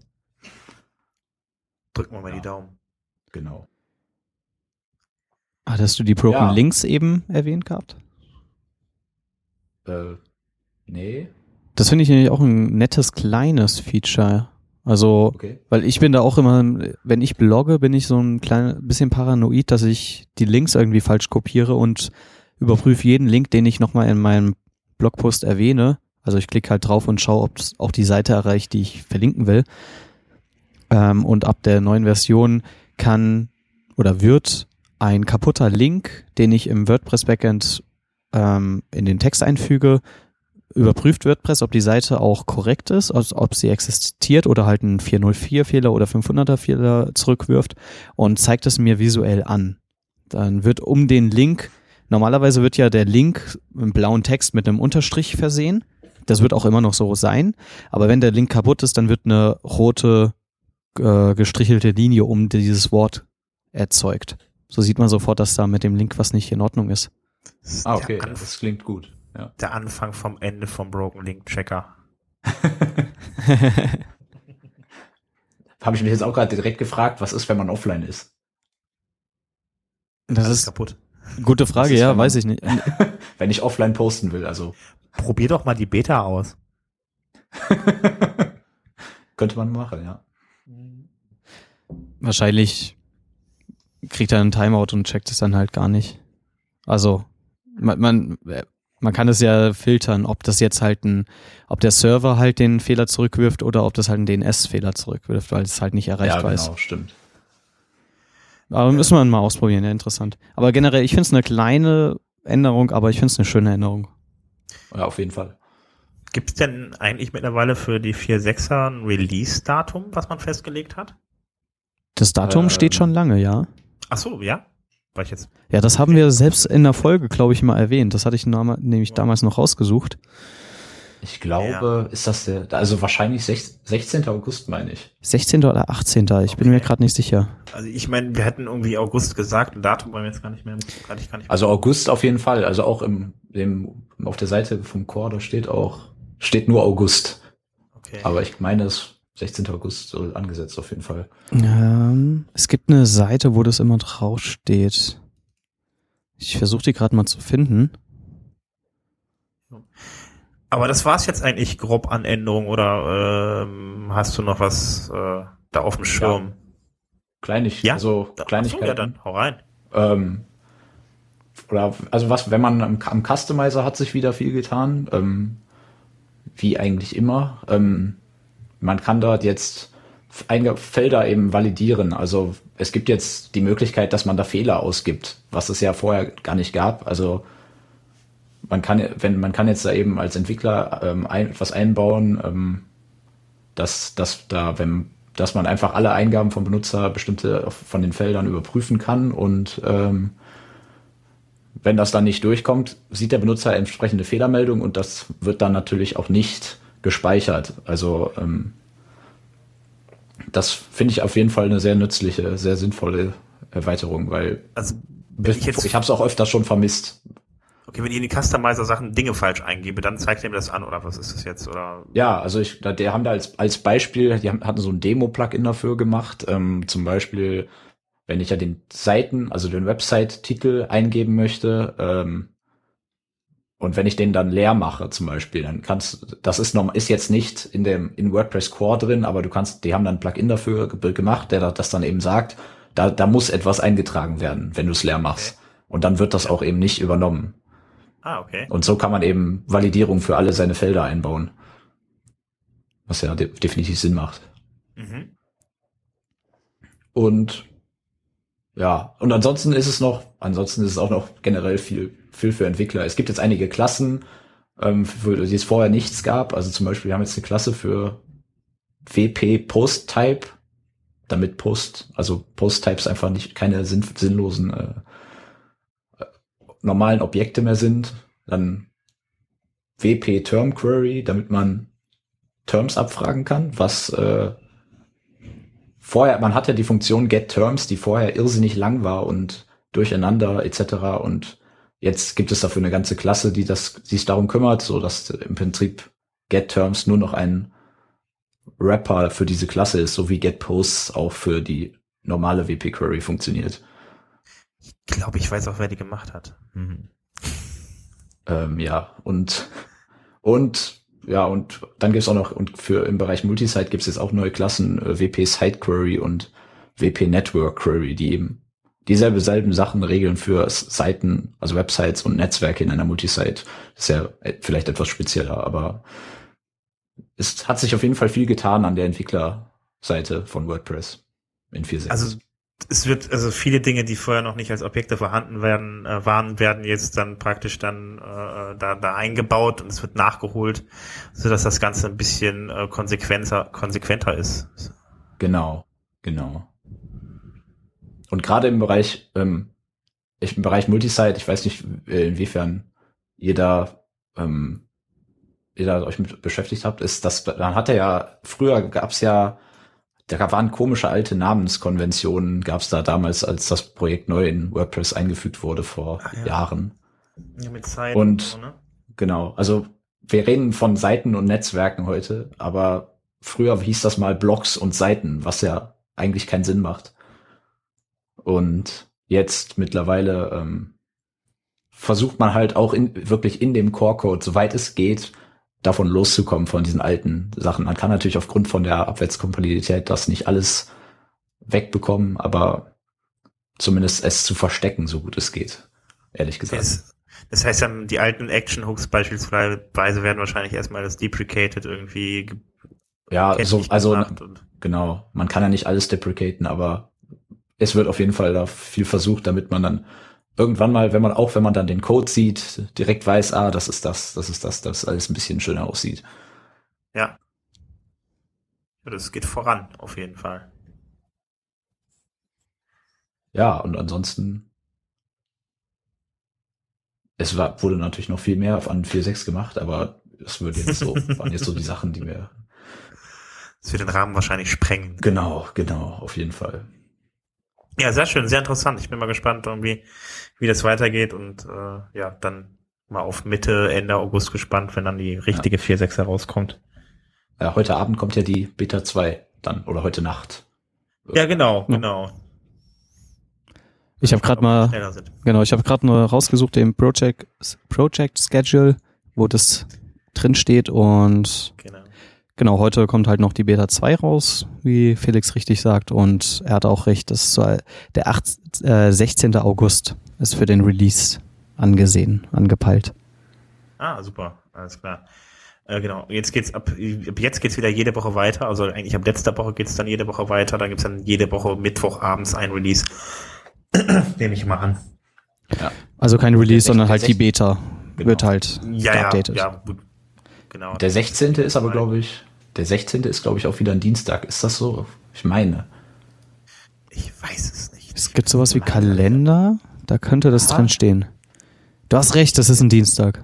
Drücken wir mal ja. die Daumen. Genau. Hattest du die Broken ja. Links eben erwähnt gehabt? Äh, nee. Das finde ich nämlich auch ein nettes kleines Feature. Also, okay. weil ich bin da auch immer, wenn ich blogge, bin ich so ein klein bisschen paranoid, dass ich die Links irgendwie falsch kopiere und überprüfe jeden Link, den ich nochmal in meinem Blogpost erwähne. Also ich klicke halt drauf und schaue, ob es auch die Seite erreicht, die ich verlinken will. Ähm, und ab der neuen Version kann oder wird ein kaputter Link, den ich im WordPress Backend ähm, in den Text einfüge, überprüft WordPress, ob die Seite auch korrekt ist, also ob sie existiert oder halt einen 404-Fehler oder 500er-Fehler zurückwirft und zeigt es mir visuell an. Dann wird um den Link, normalerweise wird ja der Link im blauen Text mit einem Unterstrich versehen. Das wird auch immer noch so sein. Aber wenn der Link kaputt ist, dann wird eine rote äh, gestrichelte Linie um dieses Wort erzeugt. So sieht man sofort, dass da mit dem Link was nicht in Ordnung ist. Ah, okay, das klingt gut. Ja. Der Anfang vom Ende vom Broken Link Checker. Habe ich mich jetzt auch gerade direkt gefragt, was ist, wenn man offline ist? Das, das ist kaputt. Gute Frage, ist, ja, weiß ich nicht. wenn ich offline posten will, also. Probier doch mal die Beta aus. Könnte man machen, ja. Wahrscheinlich kriegt er einen Timeout und checkt es dann halt gar nicht. Also, man, man, man kann es ja filtern, ob das jetzt halt ein, ob der Server halt den Fehler zurückwirft oder ob das halt einen DNS-Fehler zurückwirft, weil es halt nicht erreichbar ist. Ja, genau, stimmt. Aber müssen wir mal ausprobieren, ja, interessant. Aber generell, ich finde es eine kleine Änderung, aber ich finde es eine schöne Änderung. Ja, auf jeden Fall. Gibt es denn eigentlich mittlerweile für die 4.6er ein Release-Datum, was man festgelegt hat? Das Datum ähm, steht schon lange, ja. Ach so, ja. War ich jetzt? Ja, das haben wir selbst in der Folge, glaube ich, mal erwähnt. Das hatte ich nämlich damals noch rausgesucht. Ich glaube, ja. ist das der, also wahrscheinlich 16. August, meine ich. 16. oder 18. Ich okay. bin mir gerade nicht sicher. Also ich meine, wir hätten irgendwie August gesagt, ein Datum war mir jetzt gar nicht mehr, gar nicht, gar nicht mehr. Also August auf jeden Fall, also auch im, dem, auf der Seite vom Chor, da steht auch Steht nur August. Okay. Aber ich meine, es 16. August soll angesetzt auf jeden Fall. Ähm, es gibt eine Seite, wo das immer draufsteht. Ich versuche die gerade mal zu finden. Aber das war es jetzt eigentlich grob an Änderungen oder ähm, hast du noch was äh, da auf dem Schirm? Ja. Kleinig, ja? also Kleinigkeiten. So, ja, dann hau rein. Ähm, oder also was, wenn man am, am Customizer hat sich wieder viel getan. Ähm, wie eigentlich immer. Ähm, man kann dort jetzt Felder eben validieren. Also es gibt jetzt die Möglichkeit, dass man da Fehler ausgibt, was es ja vorher gar nicht gab. Also man kann, wenn man kann jetzt da eben als Entwickler ähm, ein, etwas einbauen, ähm, dass, dass da, wenn, dass man einfach alle Eingaben vom Benutzer bestimmte von den Feldern überprüfen kann und ähm, wenn das dann nicht durchkommt, sieht der Benutzer entsprechende Fehlermeldung und das wird dann natürlich auch nicht gespeichert. Also ähm, das finde ich auf jeden Fall eine sehr nützliche, sehr sinnvolle Erweiterung, weil also, ich, ich habe es auch öfter schon vermisst. Okay, wenn ich in die Customizer-Sachen Dinge falsch eingebe, dann zeigt er mir das an, oder was ist das jetzt? Oder? Ja, also ich, die haben da als, als Beispiel, die haben, hatten so ein Demo-Plugin dafür gemacht. Ähm, zum Beispiel, wenn ich ja den Seiten, also den Website-Titel eingeben möchte, ähm, und wenn ich den dann leer mache, zum Beispiel, dann kannst, das ist noch, ist jetzt nicht in dem, in WordPress Core drin, aber du kannst, die haben dann ein Plugin dafür gemacht, der das dann eben sagt, da, da muss etwas eingetragen werden, wenn du es leer machst. Und dann wird das auch eben nicht übernommen. Ah, okay. Und so kann man eben Validierung für alle seine Felder einbauen. Was ja de definitiv Sinn macht. Mhm. Und ja, und ansonsten ist es noch, ansonsten ist es auch noch generell viel, viel für Entwickler. Es gibt jetzt einige Klassen, ähm, für die es vorher nichts gab. Also zum Beispiel, wir haben jetzt eine Klasse für WP Post Type, damit Post, also Post Types einfach nicht keine sinn sinnlosen äh, normalen Objekte mehr sind. Dann WP Term Query, damit man Terms abfragen kann, was äh, vorher, man hatte die Funktion Get Terms, die vorher irrsinnig lang war und durcheinander etc. Und jetzt gibt es dafür eine ganze Klasse, die das, die sich darum kümmert, so dass im Prinzip Get Terms nur noch ein Wrapper für diese Klasse ist, so wie Get Posts auch für die normale WP Query funktioniert. Ich glaube, ich weiß auch, wer die gemacht hat. Mhm. Ähm, ja, und, und, ja, und dann gibt's auch noch, und für im Bereich Multisite gibt's jetzt auch neue Klassen, äh, WP Site Query und WP Network Query, die eben dieselbe selben Sachen regeln für Seiten, also Websites und Netzwerke in einer Multisite. ist ja vielleicht etwas spezieller, aber es hat sich auf jeden Fall viel getan an der Entwicklerseite von WordPress in 4.6. Also es wird also viele Dinge, die vorher noch nicht als Objekte vorhanden werden, äh, waren, werden jetzt dann praktisch dann äh, da, da eingebaut und es wird nachgeholt, so dass das Ganze ein bisschen äh, konsequenter konsequenter ist. Genau, genau. Und gerade im Bereich ähm, ich, im Bereich Multisite, ich weiß nicht inwiefern jeder ähm, ihr da euch mit beschäftigt habt, ist, dass dann hat er ja früher gab's ja da waren komische alte Namenskonventionen, gab es da damals, als das Projekt neu in WordPress eingefügt wurde vor Ach, ja. Jahren. Ja, mit Zeiten und so, ne? genau, also wir reden von Seiten und Netzwerken heute, aber früher hieß das mal Blogs und Seiten, was ja eigentlich keinen Sinn macht. Und jetzt mittlerweile ähm, versucht man halt auch in, wirklich in dem Core-Code, soweit es geht, davon loszukommen von diesen alten Sachen. Man kann natürlich aufgrund von der Abwärtskompatibilität das nicht alles wegbekommen, aber zumindest es zu verstecken, so gut es geht. Ehrlich gesagt. Das, das heißt dann, die alten Action-Hooks beispielsweise werden wahrscheinlich erstmal das deprecated irgendwie ja, so, also genau, man kann ja nicht alles deprecaten, aber es wird auf jeden Fall da viel versucht, damit man dann irgendwann mal, wenn man auch, wenn man dann den Code sieht, direkt weiß, ah, das ist das, das ist das, dass alles ein bisschen schöner aussieht. Ja. ja das geht voran, auf jeden Fall. Ja, und ansonsten, es war, wurde natürlich noch viel mehr an 4.6 gemacht, aber es würde jetzt so, waren jetzt so die Sachen, die mir. Das wird den Rahmen wahrscheinlich sprengen. Genau, genau, auf jeden Fall. Ja, sehr schön, sehr interessant. Ich bin mal gespannt, irgendwie, wie das weitergeht und äh, ja, dann mal auf Mitte, Ende August gespannt, wenn dann die richtige ja. 4.6 herauskommt. Ja, heute Abend kommt ja die Beta 2 dann oder heute Nacht. Ja, genau, ja. genau. Ich habe gerade mal genau, ich habe gerade nur rausgesucht im Project Project Schedule, wo das drin steht und genau. Genau, heute kommt halt noch die Beta 2 raus, wie Felix richtig sagt. Und er hat auch recht, das ist so der 8, äh, 16. August ist für den Release angesehen, angepeilt. Ah, super, alles klar. Äh, genau, jetzt geht's ab, ab jetzt geht's wieder jede Woche weiter. Also eigentlich ab letzter Woche geht's dann jede Woche weiter. Da gibt's dann jede Woche Mittwochabends ein Release. Nehme ich mal an. Ja. Also kein Release, sondern halt die Beta genau. wird halt ja, geupdatet. Ja, ja, Genau. Der 16. ist aber, glaube ich, der 16. ist, glaube ich, auch wieder ein Dienstag. Ist das so? Ich meine. Ich weiß es nicht. Es gibt sowas wie Kalender, da könnte das Aha. drin stehen. Du hast recht, das ist ein Dienstag.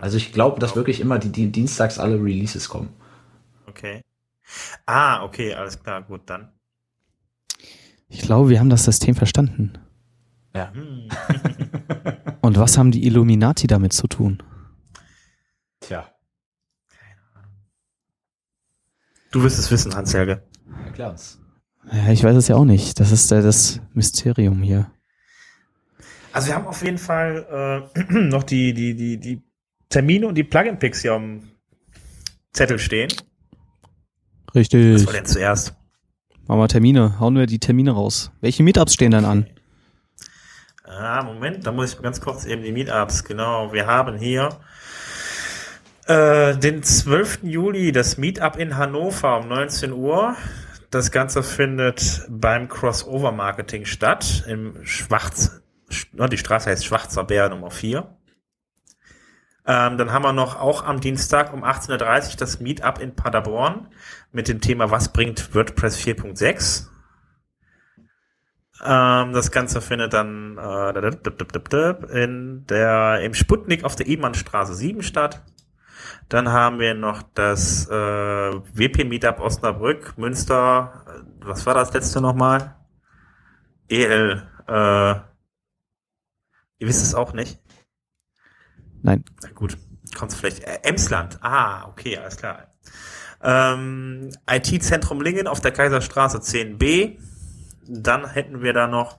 Also ich glaube, dass wirklich immer die, die Dienstags alle Releases kommen. Okay. Ah, okay, alles klar, gut, dann. Ich glaube, wir haben das System verstanden. Ja. Hm. Und was haben die Illuminati damit zu tun? Du wirst es wissen, Hans-Helge. Uns. Ja, ich weiß es ja auch nicht. Das ist äh, das Mysterium hier. Also wir haben auf jeden Fall äh, noch die, die, die, die Termine und die Plugin-Picks hier am Zettel stehen. Richtig. Was war denn zuerst? Machen wir Termine. Hauen wir die Termine raus. Welche Meetups stehen denn an? Ah, Moment, da muss ich ganz kurz eben die Meetups. Genau, wir haben hier äh, den 12. Juli das Meetup in Hannover um 19 Uhr. Das Ganze findet beim Crossover Marketing statt, im Schwarz, die Straße heißt Schwarzer Bär Nummer 4. Ähm, dann haben wir noch auch am Dienstag um 18.30 Uhr das Meetup in Paderborn mit dem Thema Was bringt WordPress 4.6? Ähm, das Ganze findet dann äh, in der, im Sputnik auf der Ehmannstraße 7 statt. Dann haben wir noch das äh, WP Meetup Osnabrück, Münster. Was war das letzte nochmal? EL. Äh, ihr wisst es auch nicht? Nein. Na gut, kommt vielleicht. Äh, Emsland. Ah, okay, alles klar. Ähm, IT-Zentrum Lingen auf der Kaiserstraße 10b. Dann hätten wir da noch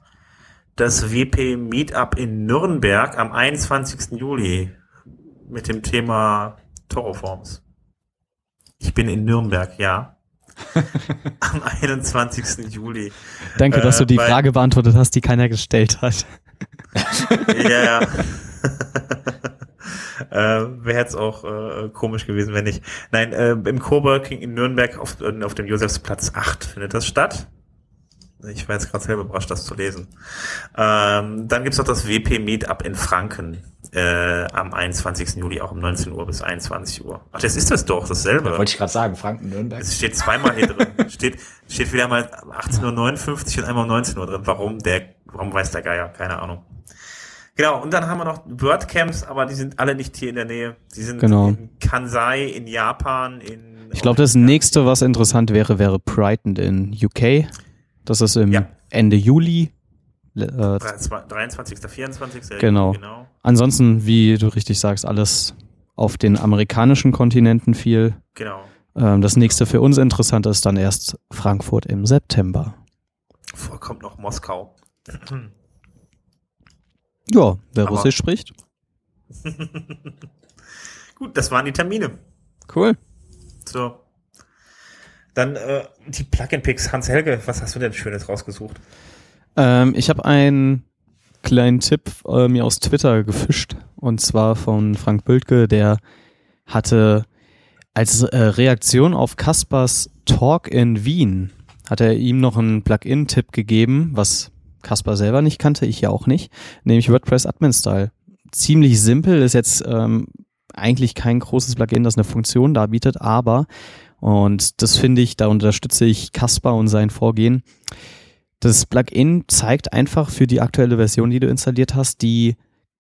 das WP Meetup in Nürnberg am 21. Juli mit dem Thema Toroforms. Ich bin in Nürnberg, ja. Am 21. Juli. Danke, äh, dass du die äh, Frage beantwortet hast, die keiner gestellt hat. ja, ja. äh, Wäre jetzt auch äh, komisch gewesen, wenn nicht. Nein, äh, im Coworking in Nürnberg auf, auf dem Josefsplatz 8 findet das statt. Ich war jetzt gerade selber überrascht, das zu lesen. Ähm, dann gibt's noch das WP Meetup in Franken äh, am 21. Juli, auch um 19 Uhr bis 21 Uhr. Ach, das ist das doch, dasselbe. Ja, wollte ich gerade sagen, Franken, Nürnberg. Es steht zweimal hier drin. steht, steht wieder mal 18.59 Uhr und einmal um 19 Uhr drin. Warum? Der, warum weiß der Geier? Keine Ahnung. Genau, und dann haben wir noch WordCamps, aber die sind alle nicht hier in der Nähe. Die sind genau. in Kansai, in Japan, in. Ich glaube, das nächste, was interessant wäre, wäre Brighton in UK. Das ist im ja. Ende Juli. Äh, 23. 24. Genau. genau. Ansonsten, wie du richtig sagst, alles auf den amerikanischen Kontinenten viel. Genau. Ähm, das nächste für uns interessant ist dann erst Frankfurt im September. Vorkommt noch Moskau. Ja, wer Aber Russisch spricht. Gut, das waren die Termine. Cool. So. Dann äh, die Plugin-Picks. Hans-Helge, was hast du denn Schönes rausgesucht? Ähm, ich habe einen kleinen Tipp äh, mir aus Twitter gefischt. Und zwar von Frank Bültke, der hatte als äh, Reaktion auf Kaspers Talk in Wien, hat er ihm noch einen Plugin-Tipp gegeben, was Kasper selber nicht kannte, ich ja auch nicht, nämlich WordPress Admin Style. Ziemlich simpel, ist jetzt ähm, eigentlich kein großes Plugin, das eine Funktion darbietet, aber, und das finde ich, da unterstütze ich Kasper und sein Vorgehen, das Plugin zeigt einfach für die aktuelle Version, die du installiert hast, die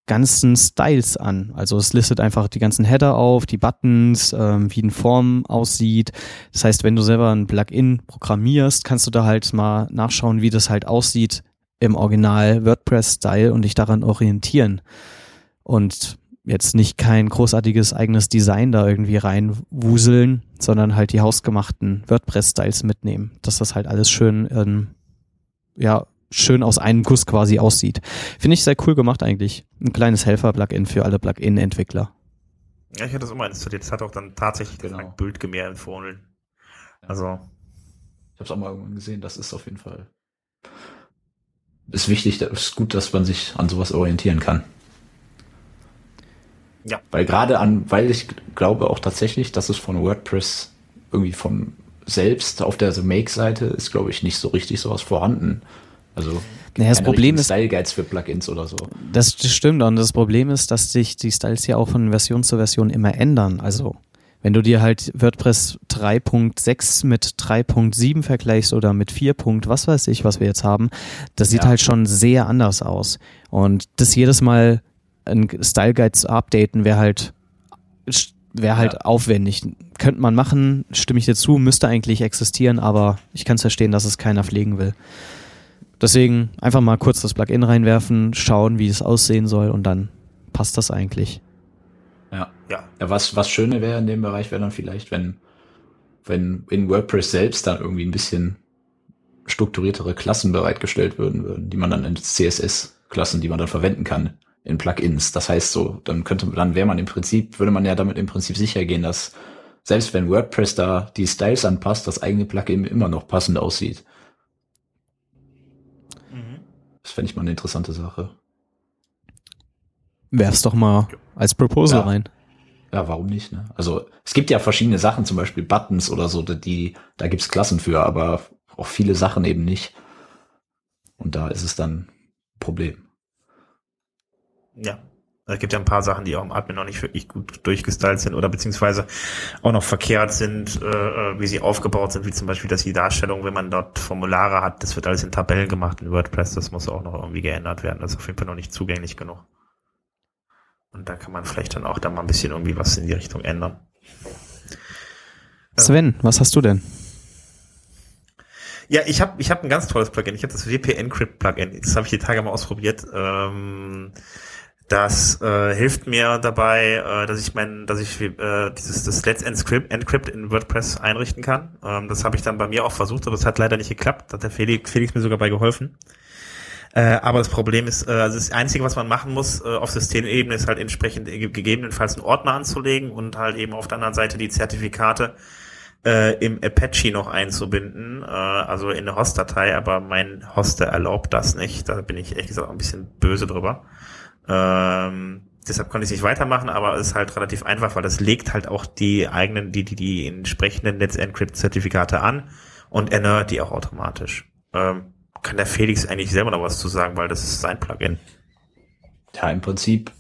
ganzen Styles an. Also es listet einfach die ganzen Header auf, die Buttons, ähm, wie eine Form aussieht. Das heißt, wenn du selber ein Plugin programmierst, kannst du da halt mal nachschauen, wie das halt aussieht im Original WordPress-Style und dich daran orientieren. Und jetzt nicht kein großartiges eigenes Design da irgendwie reinwuseln, sondern halt die hausgemachten WordPress-Styles mitnehmen, dass das halt alles schön, ähm, ja, schön aus einem Guss quasi aussieht. Finde ich sehr cool gemacht eigentlich. Ein kleines Helfer-Plugin für alle Plugin-Entwickler. Ja, ich hatte das immer installiert. Das hat auch dann tatsächlich genau. ein empfohlen. Also. Ich habe es auch mal irgendwann gesehen. Das ist auf jeden Fall ist wichtig, ist gut, dass man sich an sowas orientieren kann. Ja. Weil gerade an, weil ich glaube auch tatsächlich, dass es von WordPress irgendwie von selbst auf der Make-Seite ist, glaube ich, nicht so richtig sowas vorhanden. Also naja, das Problem ist Style Guides für Plugins oder so. Das stimmt und das Problem ist, dass sich die Styles ja auch von Version zu Version immer ändern. Also wenn du dir halt WordPress 3.6 mit 3.7 vergleichst oder mit 4. was weiß ich, was wir jetzt haben, das sieht ja. halt schon sehr anders aus. Und das jedes Mal ein Style Guide zu updaten wäre halt wäre halt ja. aufwendig. Könnte man machen, stimme ich dir zu, müsste eigentlich existieren, aber ich kann es verstehen, dass es keiner pflegen will. Deswegen einfach mal kurz das Plugin reinwerfen, schauen, wie es aussehen soll und dann passt das eigentlich. Ja. ja. ja was, was schöne wäre in dem Bereich wäre dann vielleicht, wenn, wenn in WordPress selbst dann irgendwie ein bisschen strukturiertere Klassen bereitgestellt würden, würden die man dann in CSS-Klassen, die man dann verwenden kann in Plugins. Das heißt so, dann könnte dann wäre man im Prinzip, würde man ja damit im Prinzip sicher gehen, dass selbst wenn WordPress da die Styles anpasst, das eigene Plugin immer noch passend aussieht. Mhm. Das fände ich mal eine interessante Sache. Werf's doch mal als Proposal ja. rein. Ja, warum nicht? Ne? Also es gibt ja verschiedene Sachen, zum Beispiel Buttons oder so, die da gibt's Klassen für, aber auch viele Sachen eben nicht. Und da ist es dann ein Problem. Ja. Es gibt ja ein paar Sachen, die auch im Admin noch nicht wirklich gut durchgestylt sind oder beziehungsweise auch noch verkehrt sind, äh, äh, wie sie aufgebaut sind, wie zum Beispiel, dass die Darstellung, wenn man dort Formulare hat, das wird alles in Tabellen gemacht in WordPress, das muss auch noch irgendwie geändert werden. Das ist auf jeden Fall noch nicht zugänglich genug. Und da kann man vielleicht dann auch da mal ein bisschen irgendwie was in die Richtung ändern. Sven, was hast du denn? Ja, ich habe ich hab ein ganz tolles Plugin. Ich habe das WP Encrypt Plugin. Das habe ich die Tage mal ausprobiert. Ähm, das äh, hilft mir dabei, äh, dass ich mein, dass ich äh, dieses das Let's Encrypt, Encrypt in WordPress einrichten kann. Ähm, das habe ich dann bei mir auch versucht, aber es hat leider nicht geklappt. Da hat der Felix, Felix mir sogar bei geholfen. Äh, aber das Problem ist, äh, also das Einzige, was man machen muss äh, auf Systemebene, ist halt entsprechend gegebenenfalls einen Ordner anzulegen und halt eben auf der anderen Seite die Zertifikate äh, im Apache noch einzubinden, äh, also in eine Host-Datei, aber mein Hoster erlaubt das nicht. Da bin ich ehrlich gesagt auch ein bisschen böse drüber. Ähm, deshalb konnte ich nicht weitermachen, aber es ist halt relativ einfach, weil das legt halt auch die eigenen, die, die, die entsprechenden Netz Encrypt Zertifikate an und erneuert die auch automatisch. Ähm, kann der Felix eigentlich selber noch was zu sagen, weil das ist sein Plugin. Ja, im Prinzip,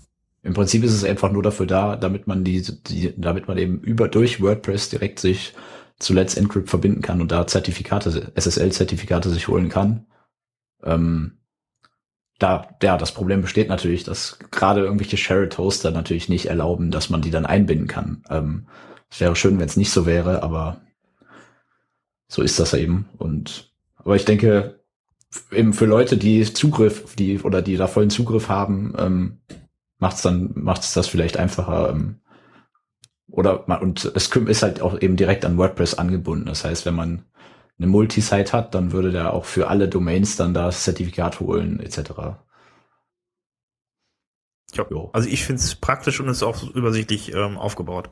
im Prinzip ist es einfach nur dafür da, damit man die, die damit man eben über durch WordPress direkt sich zu Let's Encrypt verbinden kann und da Zertifikate, SSL-Zertifikate sich holen kann. Ähm, da, ja, das Problem besteht natürlich, dass gerade irgendwelche Shared Hoster natürlich nicht erlauben, dass man die dann einbinden kann. Ähm, es wäre schön, wenn es nicht so wäre, aber so ist das eben. Und aber ich denke, eben für Leute, die Zugriff, die oder die da vollen Zugriff haben, ähm, macht es dann macht es das vielleicht einfacher. Ähm, oder und es ist halt auch eben direkt an WordPress angebunden. Das heißt, wenn man eine Multisite hat, dann würde der auch für alle Domains dann das Zertifikat holen etc. Ja, also ich finde es praktisch und ist auch übersichtlich ähm, aufgebaut.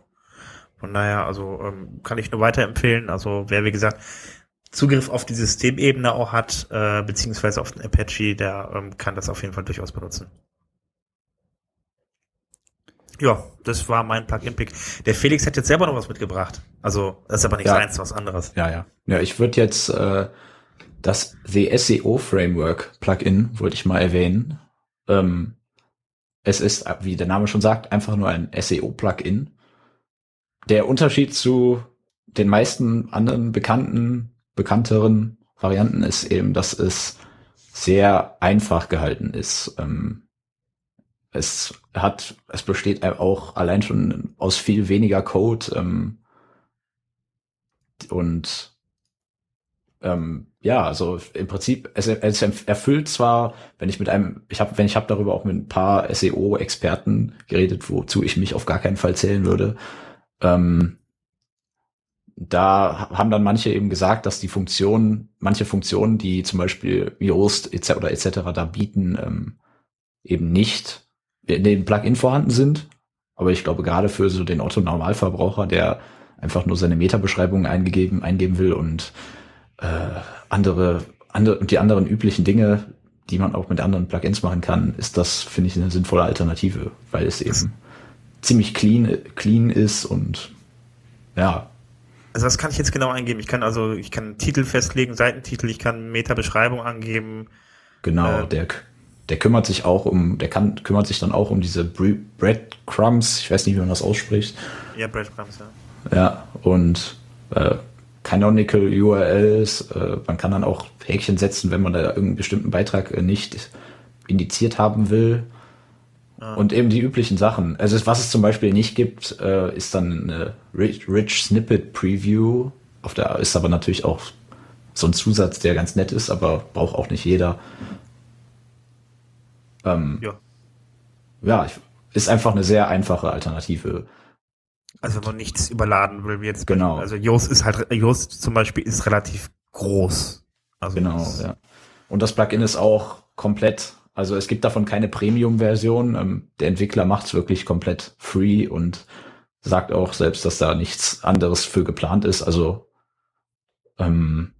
Von daher, also ähm, kann ich nur weiterempfehlen. Also wer wie gesagt Zugriff auf die Systemebene auch hat, äh, beziehungsweise auf den Apache, der ähm, kann das auf jeden Fall durchaus benutzen. Ja, das war mein Plugin-Pick. Der Felix hat jetzt selber noch was mitgebracht. Also, das ist aber nicht ja. seins, was anderes. Ja, ja. Ja, ich würde jetzt äh, das The SEO Framework Plugin, wollte ich mal erwähnen. Ähm, es ist, wie der Name schon sagt, einfach nur ein SEO-Plugin. Der Unterschied zu den meisten anderen bekannten bekannteren Varianten ist eben, dass es sehr einfach gehalten ist. Ähm, es hat, es besteht auch allein schon aus viel weniger Code ähm, und ähm, ja, also im Prinzip, es, es erfüllt zwar, wenn ich mit einem, ich habe, wenn ich habe darüber auch mit ein paar SEO-Experten geredet, wozu ich mich auf gar keinen Fall zählen würde, ähm, da haben dann manche eben gesagt, dass die Funktionen, manche Funktionen, die zum Beispiel Yoast etc. etc. da bieten, ähm, eben nicht in dem Plugin vorhanden sind. Aber ich glaube, gerade für so den Otto-Normalverbraucher, der einfach nur seine Meta-Beschreibung eingegeben, eingeben will und äh, andere, andere und die anderen üblichen Dinge, die man auch mit anderen Plugins machen kann, ist das, finde ich, eine sinnvolle Alternative, weil es eben ziemlich clean, clean ist und ja, also was kann ich jetzt genau eingeben? Ich kann also, ich kann Titel festlegen, Seitentitel, ich kann Meta-Beschreibung angeben. Genau, äh, der, der kümmert sich auch um, der kann, kümmert sich dann auch um diese Breadcrumbs, ich weiß nicht, wie man das ausspricht. Ja, Breadcrumbs, ja. Ja, und äh, Canonical URLs, äh, man kann dann auch Häkchen setzen, wenn man da irgendeinen bestimmten Beitrag äh, nicht indiziert haben will. Ah. Und eben die üblichen Sachen. Also was es zum Beispiel nicht gibt, äh, ist dann eine Rich, Rich Snippet Preview. Auf der ist aber natürlich auch so ein Zusatz, der ganz nett ist, aber braucht auch nicht jeder. Ähm, ja. Ja, ist einfach eine sehr einfache Alternative. Also wenn man nichts überladen will, wie jetzt. Genau. Also Yoast ist halt, Yoast zum Beispiel ist relativ groß. Also genau, ja. Und das Plugin ist auch komplett also es gibt davon keine Premium-Version. Ähm, der Entwickler macht es wirklich komplett free und sagt auch selbst, dass da nichts anderes für geplant ist. Also ähm,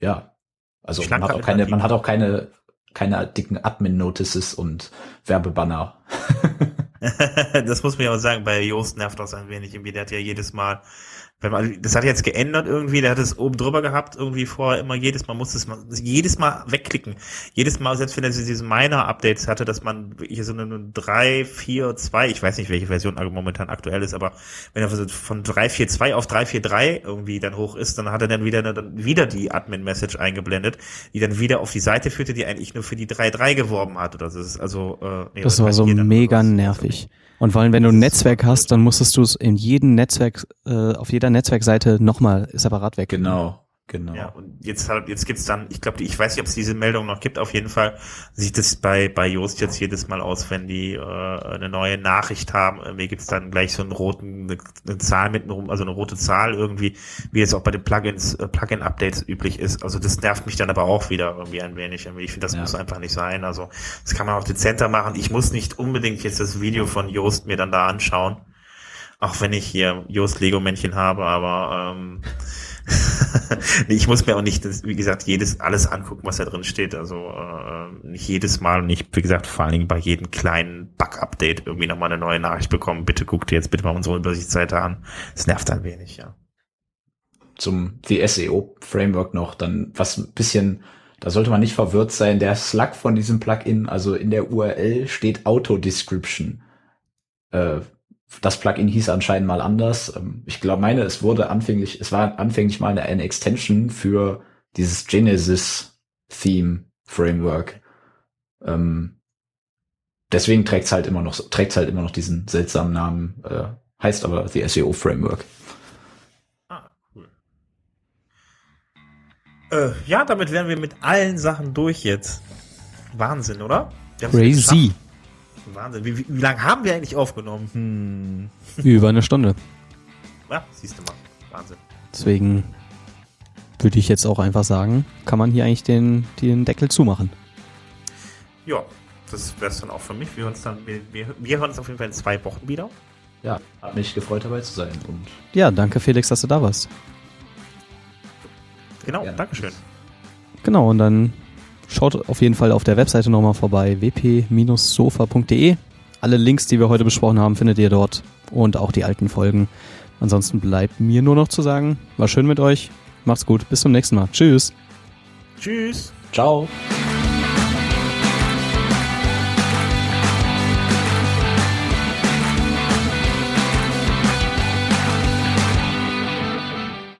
ja, also man hat auch keine, man hat auch keine, keine dicken Admin-Notices und Werbebanner. das muss man ja auch sagen, bei Joost nervt das ein wenig. Irgendwie, der hat ja jedes Mal wenn man, das hat jetzt geändert irgendwie, der hat es oben drüber gehabt, irgendwie vorher immer jedes Mal musste es mal, jedes Mal wegklicken. Jedes Mal, selbst wenn er diese Minor-Updates hatte, dass man hier so eine 3, 4, 2, ich weiß nicht, welche Version momentan aktuell ist, aber wenn er von 3, 4, 2 auf 3, 4, 3 irgendwie dann hoch ist, dann hat er dann wieder, dann wieder die Admin-Message eingeblendet, die dann wieder auf die Seite führte, die eigentlich nur für die 3, 3 geworben hat, oder so. Das ist also, äh, nee, das war so mega nervig. Und vor allem, wenn du ein Netzwerk hast, dann musstest du es in jedem Netzwerk, äh, auf jeder Netzwerkseite nochmal separat weg. Genau. Genau. Ja, und jetzt, jetzt gibt's dann, ich glaube, ich weiß nicht, ob es diese Meldung noch gibt, auf jeden Fall sieht es bei, bei Yoast jetzt jedes Mal aus, wenn die äh, eine neue Nachricht haben. Mir gibt's dann gleich so einen roten, eine, eine Zahl mit rum, also eine rote Zahl irgendwie, wie es auch bei den Plugins, äh, Plugin-Updates üblich ist. Also das nervt mich dann aber auch wieder irgendwie ein wenig. Ich finde, das ja. muss einfach nicht sein. Also das kann man auch dezenter machen. Ich muss nicht unbedingt jetzt das Video von Yoast mir dann da anschauen. Auch wenn ich hier Yoast Lego-Männchen habe, aber ähm, ich muss mir auch nicht, wie gesagt, jedes alles angucken, was da drin steht. Also äh, nicht jedes Mal und nicht, wie gesagt, vor allen Dingen bei jedem kleinen Bug-Update irgendwie nochmal eine neue Nachricht bekommen. Bitte guck dir jetzt bitte mal unsere Übersichtsseite an. Es nervt ein wenig, ja. Zum die SEO-Framework noch, dann was ein bisschen, da sollte man nicht verwirrt sein. Der Slug von diesem Plugin, also in der URL steht Auto-Description. Äh, das Plugin hieß anscheinend mal anders. Ähm, ich glaube, meine, es wurde anfänglich, es war anfänglich mal eine, eine Extension für dieses Genesis Theme Framework. Ähm, deswegen trägt es halt immer noch, trägt halt immer noch diesen seltsamen Namen, äh, heißt aber The SEO Framework. Ah, cool. Äh, ja, damit wären wir mit allen Sachen durch jetzt. Wahnsinn, oder? Crazy. Wahnsinn. Wie, wie, wie lange haben wir eigentlich aufgenommen? Hm. Über eine Stunde. Ja, siehst du mal. Wahnsinn. Deswegen würde ich jetzt auch einfach sagen, kann man hier eigentlich den, den Deckel zumachen. Ja, das wäre es dann auch für mich. Wir, uns dann, wir, wir, wir hören uns auf jeden Fall in zwei Wochen wieder. Ja, hat mich gefreut dabei zu sein. Und ja, danke Felix, dass du da warst. Genau, ja. Dankeschön. Genau, und dann Schaut auf jeden Fall auf der Webseite nochmal vorbei, wp-sofa.de. Alle Links, die wir heute besprochen haben, findet ihr dort und auch die alten Folgen. Ansonsten bleibt mir nur noch zu sagen, war schön mit euch. Macht's gut, bis zum nächsten Mal. Tschüss. Tschüss. Ciao.